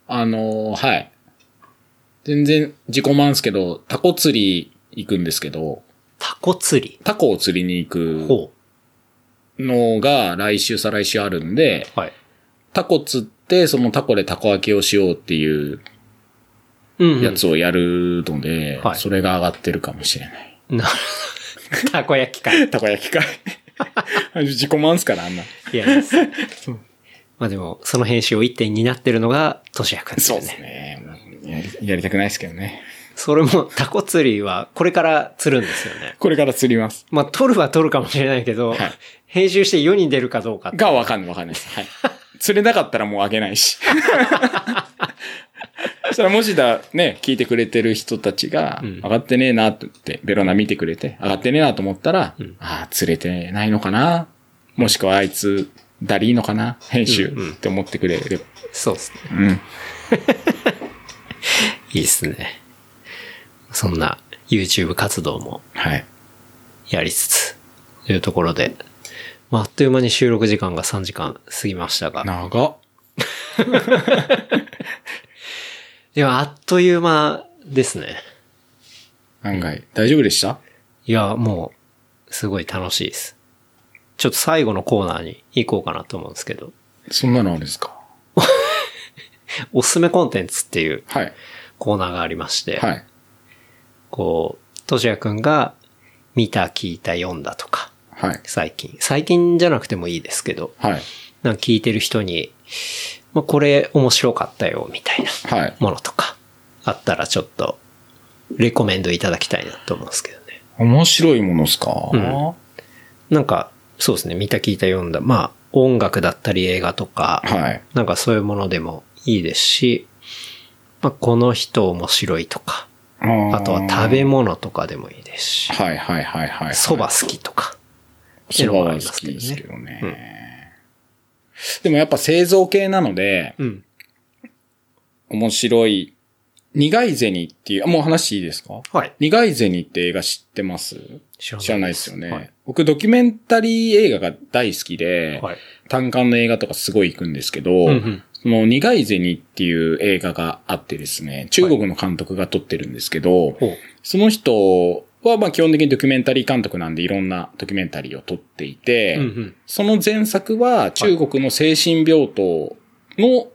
あのーはい。全然自己満ですけど、タコ釣り行くんですけど、
タコ釣り？
タコを釣りに行く
ほ
のが来週再来週あるんで、
う。はい。
タコ釣って、そのタコでタコ焼きをしようっていう
うん、うん。
やつをやるので、
はい
それが上がってるかもしれない。
な。たこ焼きか。い
たこ焼きかい。自己満っすから、あんな。
や、です。まあでも、その編集を一点になってるのが、としやくんです
そうで
よね。
すね。やりやりたくないですけどね。
それも、タコ釣りは、これから釣るんですよね。
これから釣ります。
まあ、取るは取るかもしれないけど、
はい
編集して世に出るかどうか
がわかんないわかんないです。はい。釣れなかったらもうあげないし。そしたらもしだ、ね、聞いてくれてる人たちが、
ん
上がってねえなって言って、ベロナ見てくれて、上がってねえなと思ったら、ああ、釣れてないのかなもしくはあいつ、ダリーのかな？編集
うんうん
って思ってくれれば。
そうですね。
うん。
いいですね。そんな YouTube 活動も
はい。
やりつつ、というところで、まあ、あっという間に収録時間が3時間過ぎましたが、
長っ。
でもあっという間ですね。
案外。大丈夫でした？
いや、もう、すごい楽しいです。ちょっと最後のコーナーに行こうかなと思うんですけど、
そんなのあるんですか？
おすすめコンテンツっていう
はい。
コーナーがありまして、
はい。
こう、としやくんが見た、聞いた、読んだとか、
はい。
最近。最近じゃなくてもいいですけど、
はい。
なんか聞いてる人に、まあ、これ面白かったよ、みたいな
はい。
ものとか、あったらちょっと、レコメンドいただきたいなと思うんですけどね。
面白いものっすか、
うんなんか、そうですね、見た、聞いた、読んだ。まあ、音楽だったり映画とか、
はい。
なんかそういうものでもいいですし、まあ、この人面白いとか、あとは食べ物とかでもいいですし、
はいはいはいはい。
蕎麦好きとか。
そばは好きですけどね。でもやっぱ製造系なので、
うん。
面白い。苦い銭っていう、あもう話いいですか？
はい。
苦い銭って映画知ってます？
知らないです
知らないですよね。
はい
僕ドキュメンタリー映画が大好きで、
はい。
単館の映画とかすごい行くんですけど、
んうん
その苦い銭っていう映画があってですね、中国の監督が撮ってるんですけど、
ほう。
その人はまあ基本的にドキュメンタリー監督なんでいろんなドキュメンタリーを撮っていて、
うんうん。
その前作は中国の精神病棟の。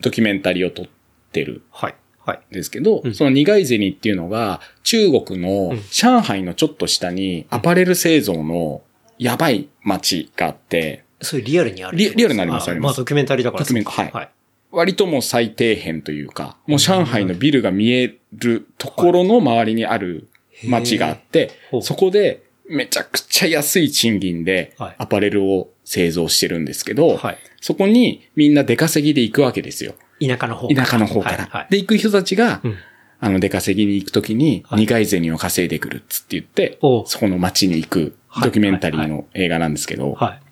ドキュメンタリーを撮ってる
はい。はい。
んですけど、
うん
その苦い銭っていうのが中国の
うん
上海のちょっと下にアパレル製造のやばい街があって、
それリアルにある
リリアルにありますあります。
まあドキュメンタリーだから。
ドキュメン
そうか
はい。
はい。
割ともう最底辺というか、もう上海のビルが見えるところの周りにある街があって
ほう、
そこでめちゃくちゃ安い賃金で
はい。
アパレルを製造してるんですけど、
はい。
そこにみんな出稼ぎで行くわけですよ。
田舎の方
田舎の方から。
はい。はい。
で、行く人たちが、
うん。
あの、出稼ぎに行くときに、
はい。
苦い銭を稼いでくるっつって言って、そこの街に行くドキュメンタリーの映画なんですけど、
はい。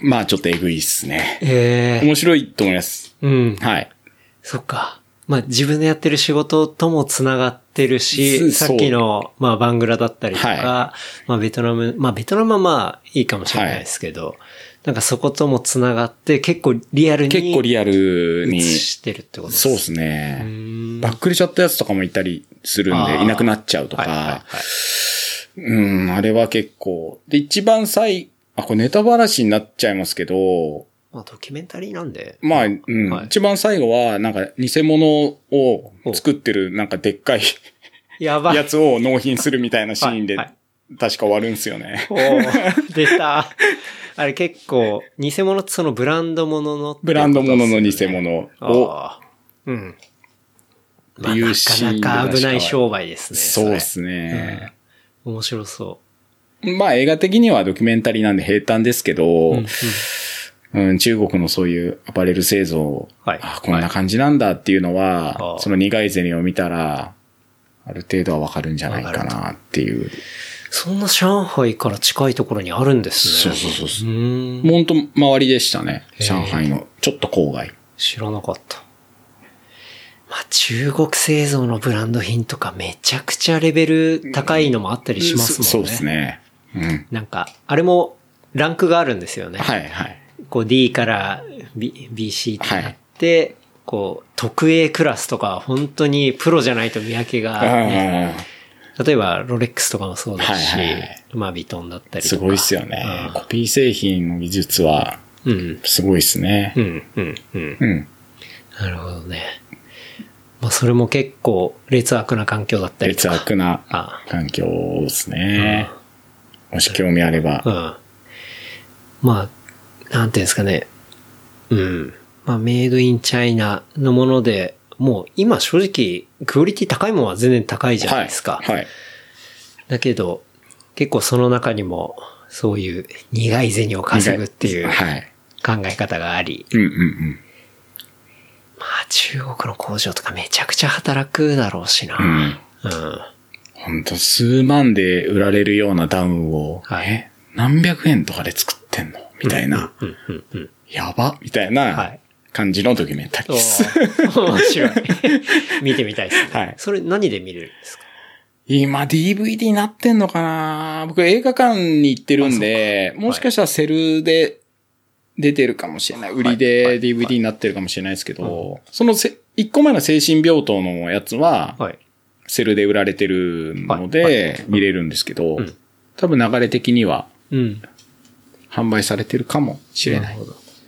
まあちょっとエグいっすね。
ええ
面白いと思います。
うん。
はい。
そっか。まあ自分でやってる仕事とも繋がってるし、
す
さっきの、まあバングラだったりとか、
は
まあベトナム、まあベトナムはまあいいかもしれないですけど、なんかそことも繋がって結構リアルに
結構リアルに、
映してるってことです
そうです
う
ね。バックリしちゃったやつとかもいたりするんで、いなくなっちゃうとか、
はいはいはい。
うん、あれは結構。で、一番最、あ、これネタバラシになっちゃいますけど、
まあドキュメンタリーなんで。
まあ、うん、
はい
一番最後は、なんか偽物を作ってる、なんかでっかい
やばい。
やつを納品するみたいなシーンで、
はいはい
確か終わるんですよね。
おー出た。あれ結構、偽物ってそのブランド物の、
ブランド物の偽物を。
うん。
っていうシーンで
なかなか危ない商売ですね。
そうで
れ
すね。
面白そ
まあ映画的にはドキュメンタリーなんで平坦ですけど、
う。うん
うん、中国のそういうアパレル製造、
はい
あこんな感じなんだっていうのは、
はい
その苦い銭を見たら、ある程度はわかるんじゃないかなっていう。
そんな上海から近いところにあるんですね。
そうそうそうそう
うーん。
もうほんと周りでしたね。上海のちょっと郊外。
知らなかった。まあ、中国製造のブランド品とかめちゃくちゃレベル高いのもあったりしますもんね。
そそうですね。うん。
なんか、あれもランクがあるんですよね。
はいはい。
こう D から B、BC ってなって、こう、特 A クラスとかは本当にプロじゃないと見分けが、ね、
あ
例えばロレックスとかもそうですし、
はいはいはい
まあビトンだったりとか。
ーすごいっすよね。コピー製品の技術は
うん。
すごいですね
う。ん。うん。うん。
うん。
なるほどね。まあ、それも結構劣悪な環境だったりと
劣
か。
悪な
あ
環境ですね。もし興味あれば
う。ん。まあ、なんていうんですかね。うん。まあ、メイドインチャイナのもので、もう今正直、クオリティ高いものは全然高いじゃないですか。
はい。はい。
だけど、結構その中にも、そういう苦い銭を稼ぐっていう
はい。
考え方があり、
うんうんうん。
まあ中国の工場とかめちゃくちゃ働くだろうしな。
うん。
うん。
ほんと数万で売られるようなダウンを、
はい
え、何百円とかで作ってんの？みたいな。
うんうんうん。
やば？みたい
は
ない感じのドキュメンタリー
お
です。
ー面白い。見てみたいですね。
はい
それ何で見れるんですか？
今 DVD になってんのかな？僕映画館に行ってるんで、もしかしたらセルで出てるかもしれない。売り
は
で
い
DVD になってるかもしれないですけど、そのせ1個前の精神病棟のやつは、
はい。
セルで売られてるの
はい
で見れるんですけど
ん、
多分流れ的には
うん。
販売されてるかもしれない。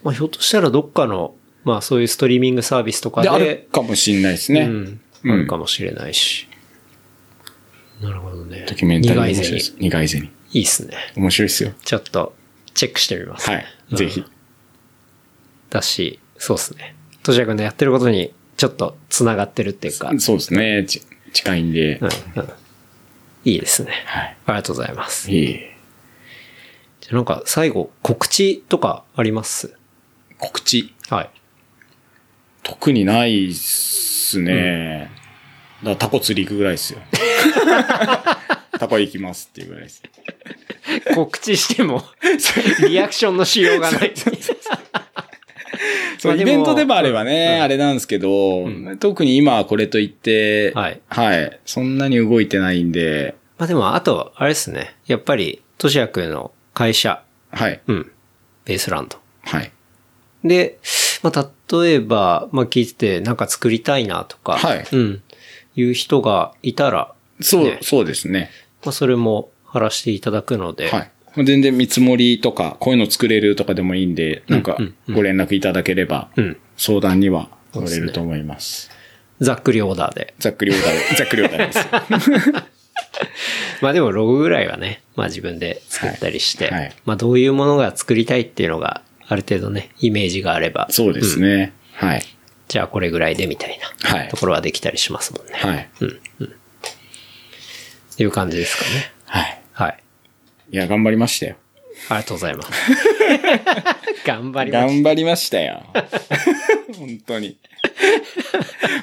まあひょっとしたらどっかの、まあそういうストリーミングサービスとか
で、
で、
あるかもしれないですね。
うん。
うん
あるかもしれないし。なるほどね。
ドキュメンタリー。面白いです。苦い銭。
いいっすね。
面白いですよ。
ちょっと、チェックしてみます。
はい。
うん
ぜひ。
だし、そうっすね。としやくんのやってることに、ちょっと繋がってるっていうか、
そうですね。ち近いんで。
うんうん。いいですね。
はい。
ありがとうございます。
いい。
じゃあなんか最後、告知とかあります？
告知？
はい。
特にないっすね。だからタコ釣り行くぐらいですよ。タコ行きますっていうぐらいです。
告知しても、リアクションのしようがない。
そう、イベントでもあればね、あれなんですけど、特に今はこれといって、
はい
はい。そんなに動いてないんで、
まあでも、あと、あれですね。やっぱり、としやくんの会社、
はい。
うん。ベースランド。
はい。
で、まあ、例えば、まあ、聞いてて、なんか作りたいなとか、
はい
うん。いう人がいたら、
そう、
ね
そうですね。
まあ、それも貼らせていただくので、
はい。全然見積もりとか、こういうの作れるとかでもいいんで、なんか
うんうん
ご連絡いただければ、
うん。
相談には乗れると思います。
ざっくりオーダーで。
ざっくりオーダーで、ざっくりオーダーです。
まあでもロゴぐらいはね、まあ自分で作ったりして、
はいはい
まあどういうものが作りたいっていうのがある程度ね、イメージがあれば、
そうですね。はい。
じゃあこれぐらいでみたいな
はい
と。ころはできたりしますもんね。
はい。
っていう感じですかね。
はい。
はい。
いや、頑張りましたよ。
ありがとうございます。頑張りまし
頑張りましたよ。本当に。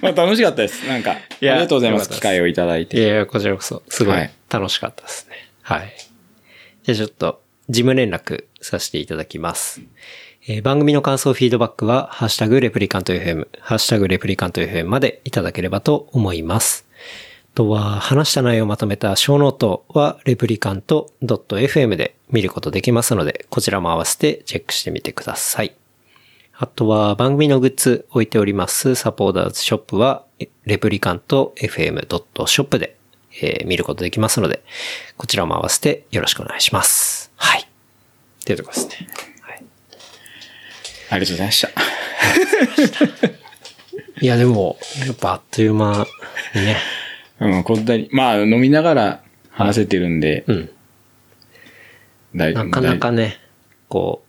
まあ楽しかったです。なんか、あり
や
がとうございます。機会をいただい
た。い
て。
やいや、こちらこそ、すごい
はい
楽しかったですね。はい。じゃあちょっと、事務連絡させていただきます。えー番組の感想、フィードバックは、ハッシュタグレプリカント FM、ハッシュタグレプリカント FM までいただければと思います。あとは、話した内容をまとめたショーノートは、レプリカント .fm で見ることできますので、こちらも合わせてチェックしてみてください。あとは番組のグッズ置いておりますサポーターズショップは、レプリカント FM.shop で、えー見ることできますので、こちらも合わせてよろしくお願いします。はい。っていうところですね。はい、
ありがとうございました。
いや、でも、やっぱあっという間にね。
うん、こんなに、まあ飲みながら話せてるんで、
うん。
大
なかなかね、こ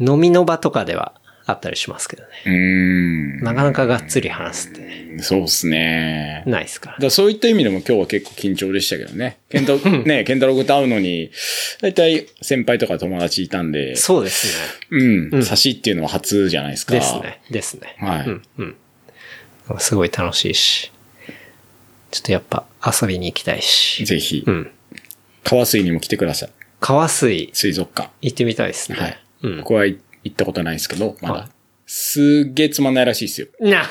う、飲みの場とかではあったりしますけどね。
大うーん。
なかなかがっつり話すってね、
そうですね。
ないですか
そういった意味でも今日は結構緊張でしたけどね。ケンタね、ケンタロウと会うのに、だいたい先輩とか友達いたんで、
そうですね。
うん、差しっていうのは初じゃないですか。
ですね。ですね。
はい
うん、うん。すごい楽しいし。ちょっとやっぱ遊びに行きたいし。
ぜひ
う、ん。
川水にも来てください。
川水
水族館。
行ってみたいですね。
はい。
うん
こ。こは行ったことないですけど、まだ。
はい
すっげえつまんないらしいですよ。
な、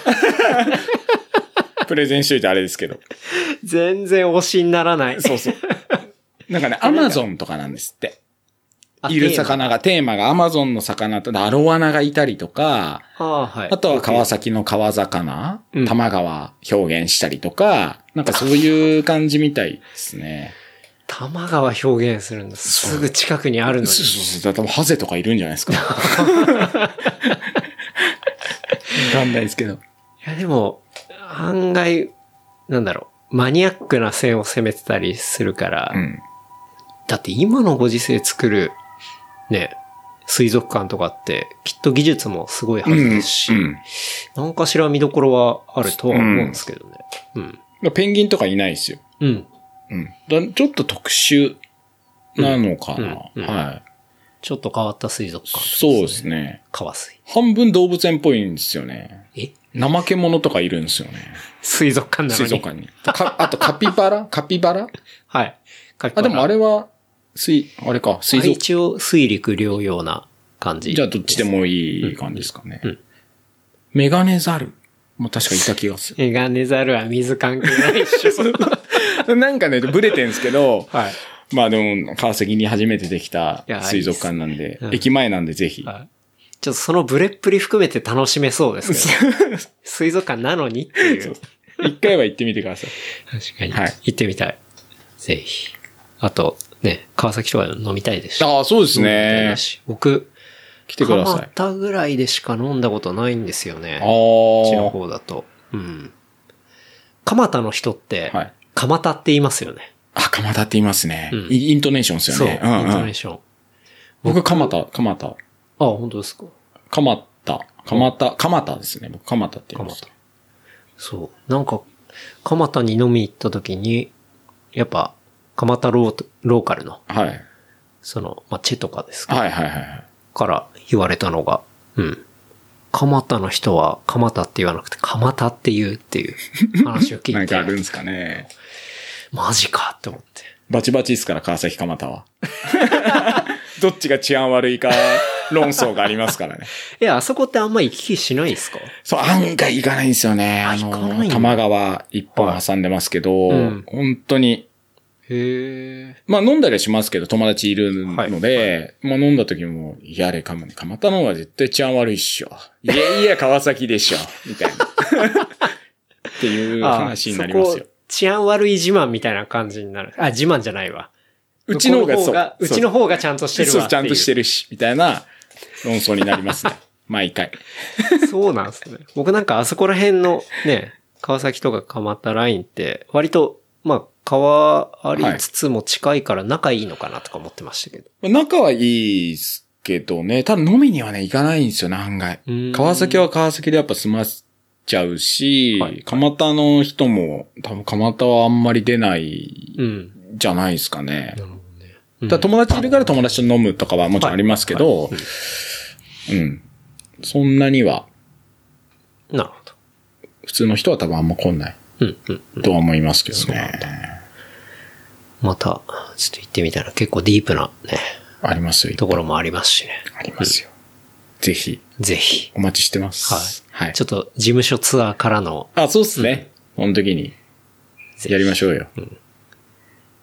プレゼンしといてあれですけど。
全然推しにならない。
そうそう。なんかね、アマゾンとかなんですって。いる魚が、テーマがアマゾンの魚と、アロワナがいたりとか、
ああ、はい。
あとは川崎の川魚、
うん
玉川表現したりとか、なんかそういう感じみたいですね。
多摩川表現するんだ。すぐ近くにあるのに。
そうそうそう。多分ハゼとかいるんじゃないですか。わかんないですけど。
いや、でも、案外、なんだろう、マニアックな線を攻めてたりするから、
うん。
だって今のご時世作る、ね、水族館とかって、きっと技術もすごいはずですし、
うん
何かしら見どころはあるとは思うんですけどね。うん。
ペンギンとかいないですよ。
うん。
うん。だちょっと特殊なのかな。
うんうん
はい。
ちょっと変わった水族館、
そうですね。
川水。
半分動物園っぽいんですよね。
え？
怠け者とかいるんですよね。
水族館なのに。
水族館に。かあとカピバラ？カピバラ？
はい。
あ、でもあ
れ、
れは、水、あれか、水族
一応水陸両用な感じ。
じゃあどっちでもいい感じですかね。
うん
メガネザルも確かいた気がする。
メガネザルは水関係ないっしょ。
なんかね、ブレてんですけど、
はい。
まあでも、川崎に初めてできた水族館なんで、
うん
駅前なんでぜひ。
はいちょっとそのブレっぷり含めて楽しめそうですけど、水族館なのにっていう。
一回は行ってみてください。
確かに。
はい
行ってみたい。ぜひ。あと、ね、川崎とかで飲みたいですし。
ああ、そうですね
僕、
来てください。
蒲田ぐらいでしか飲んだことないんですよね。
あ
こっちの
あ。
方だと。うん。蒲田の人って、
はい
蒲田って言いますよね。
あ、蒲田って言いますね。
うん
イイントネーションです
そう、
よね。
イン
うんうん
トネー。ション。
僕、蒲田、蒲田。
あ、本当ですか
蒲田。蒲田、蒲田ですね。僕、蒲田って言います。
そう。なんか、蒲田に飲み行った時に、やっぱ、蒲田ローローカルの、
はい。
その、まあ、チェとかですか、
はいはいはいはい。
から言われたのが、うん。蒲田の人は、蒲田って言わなくて、蒲田って言うっていう話を聞
なん
いて、
かあるんですかね。
マジかって思って。
バチバチですから、川崎蒲田は。どっちが治安悪いか論争がありますからね。
え、あそこってあんま行き来しないですか？
そう、案外行かないんですよね。あの、
行かないんだ
多摩川一本挟んでますけど、
うん
本当に、
へえ。
まあ飲んだりはしますけど、友達いるの
はい
で、まあ飲んだ時も、いやれかもね、蒲田の方が絶対治安悪いっしょ。いやいや、川崎でしょ。みたいな。っていう話になりますよ。
治安悪い自慢みたいな感じになる。あ、自慢じゃないわ。
うちの方がそう
うちの方がちゃんとしてる
そう、
わ
ちゃんとして
る。
るし、みたいな論争になりますね。毎回。
そうなんですね。僕なんかあそこら辺のね、川崎とか蒲田ラインって、割と、まあ、川ありつつも近いから仲いいのかなとか思ってましたけど。
まあ仲はいいですけどね、ただ飲みにはね、行かないんですよね、案外
うん。
川崎は川崎でやっぱ済ましちゃうし、
はい
蒲田の人も、多分蒲田はあんまり出ない
うん。
じゃないですかね。
うん
だ友達いるから友達と飲むとかはもちろんありますけど、
はいは
うん。そんなには、
なるほど。
普通の人は多分あんま来ない
うん、うん。
とは思いますけど
そうなん
ね。
また、ちょっと行ってみたら結構ディープなね、
ありますよ。
ところもありますしね。
ありますよ。ぜひ、
ぜひ。
お待ちしてます。
はい。
はい。
ちょっと事務所ツアーからの
あ、そうっすね。この時に、やりましょうよ。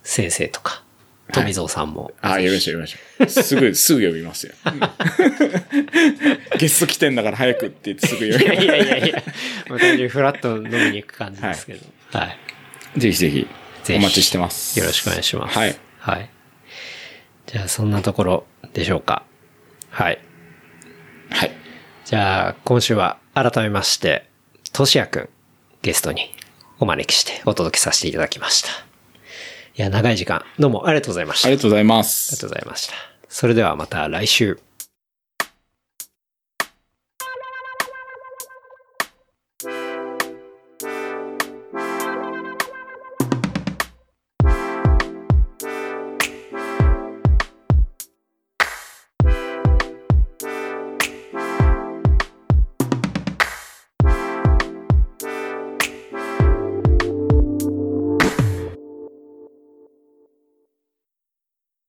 先生とか、富蔵さんも。
あ、やりましょう、やりましょう。すぐ、すぐ呼びますよ。ゲスト来てんだから早くって言ってすぐ呼
いやい
びま
やいやいや、もう単純にフラッと飲みに行く感じですけど。はい。
ぜひ、
ぜひ
お待ちしてます。
よろしくお願いします。
はい。
はい。じゃあ、そんなところでしょうか。はい。
はい。
じゃあ、今週は改めまして、としやくん、ゲストにお招きしてお届けさせていただきました。いや、長い時間、どうもありがとうございました。
ありがとうございま
あり
す
が。とうございました。それではまた来週。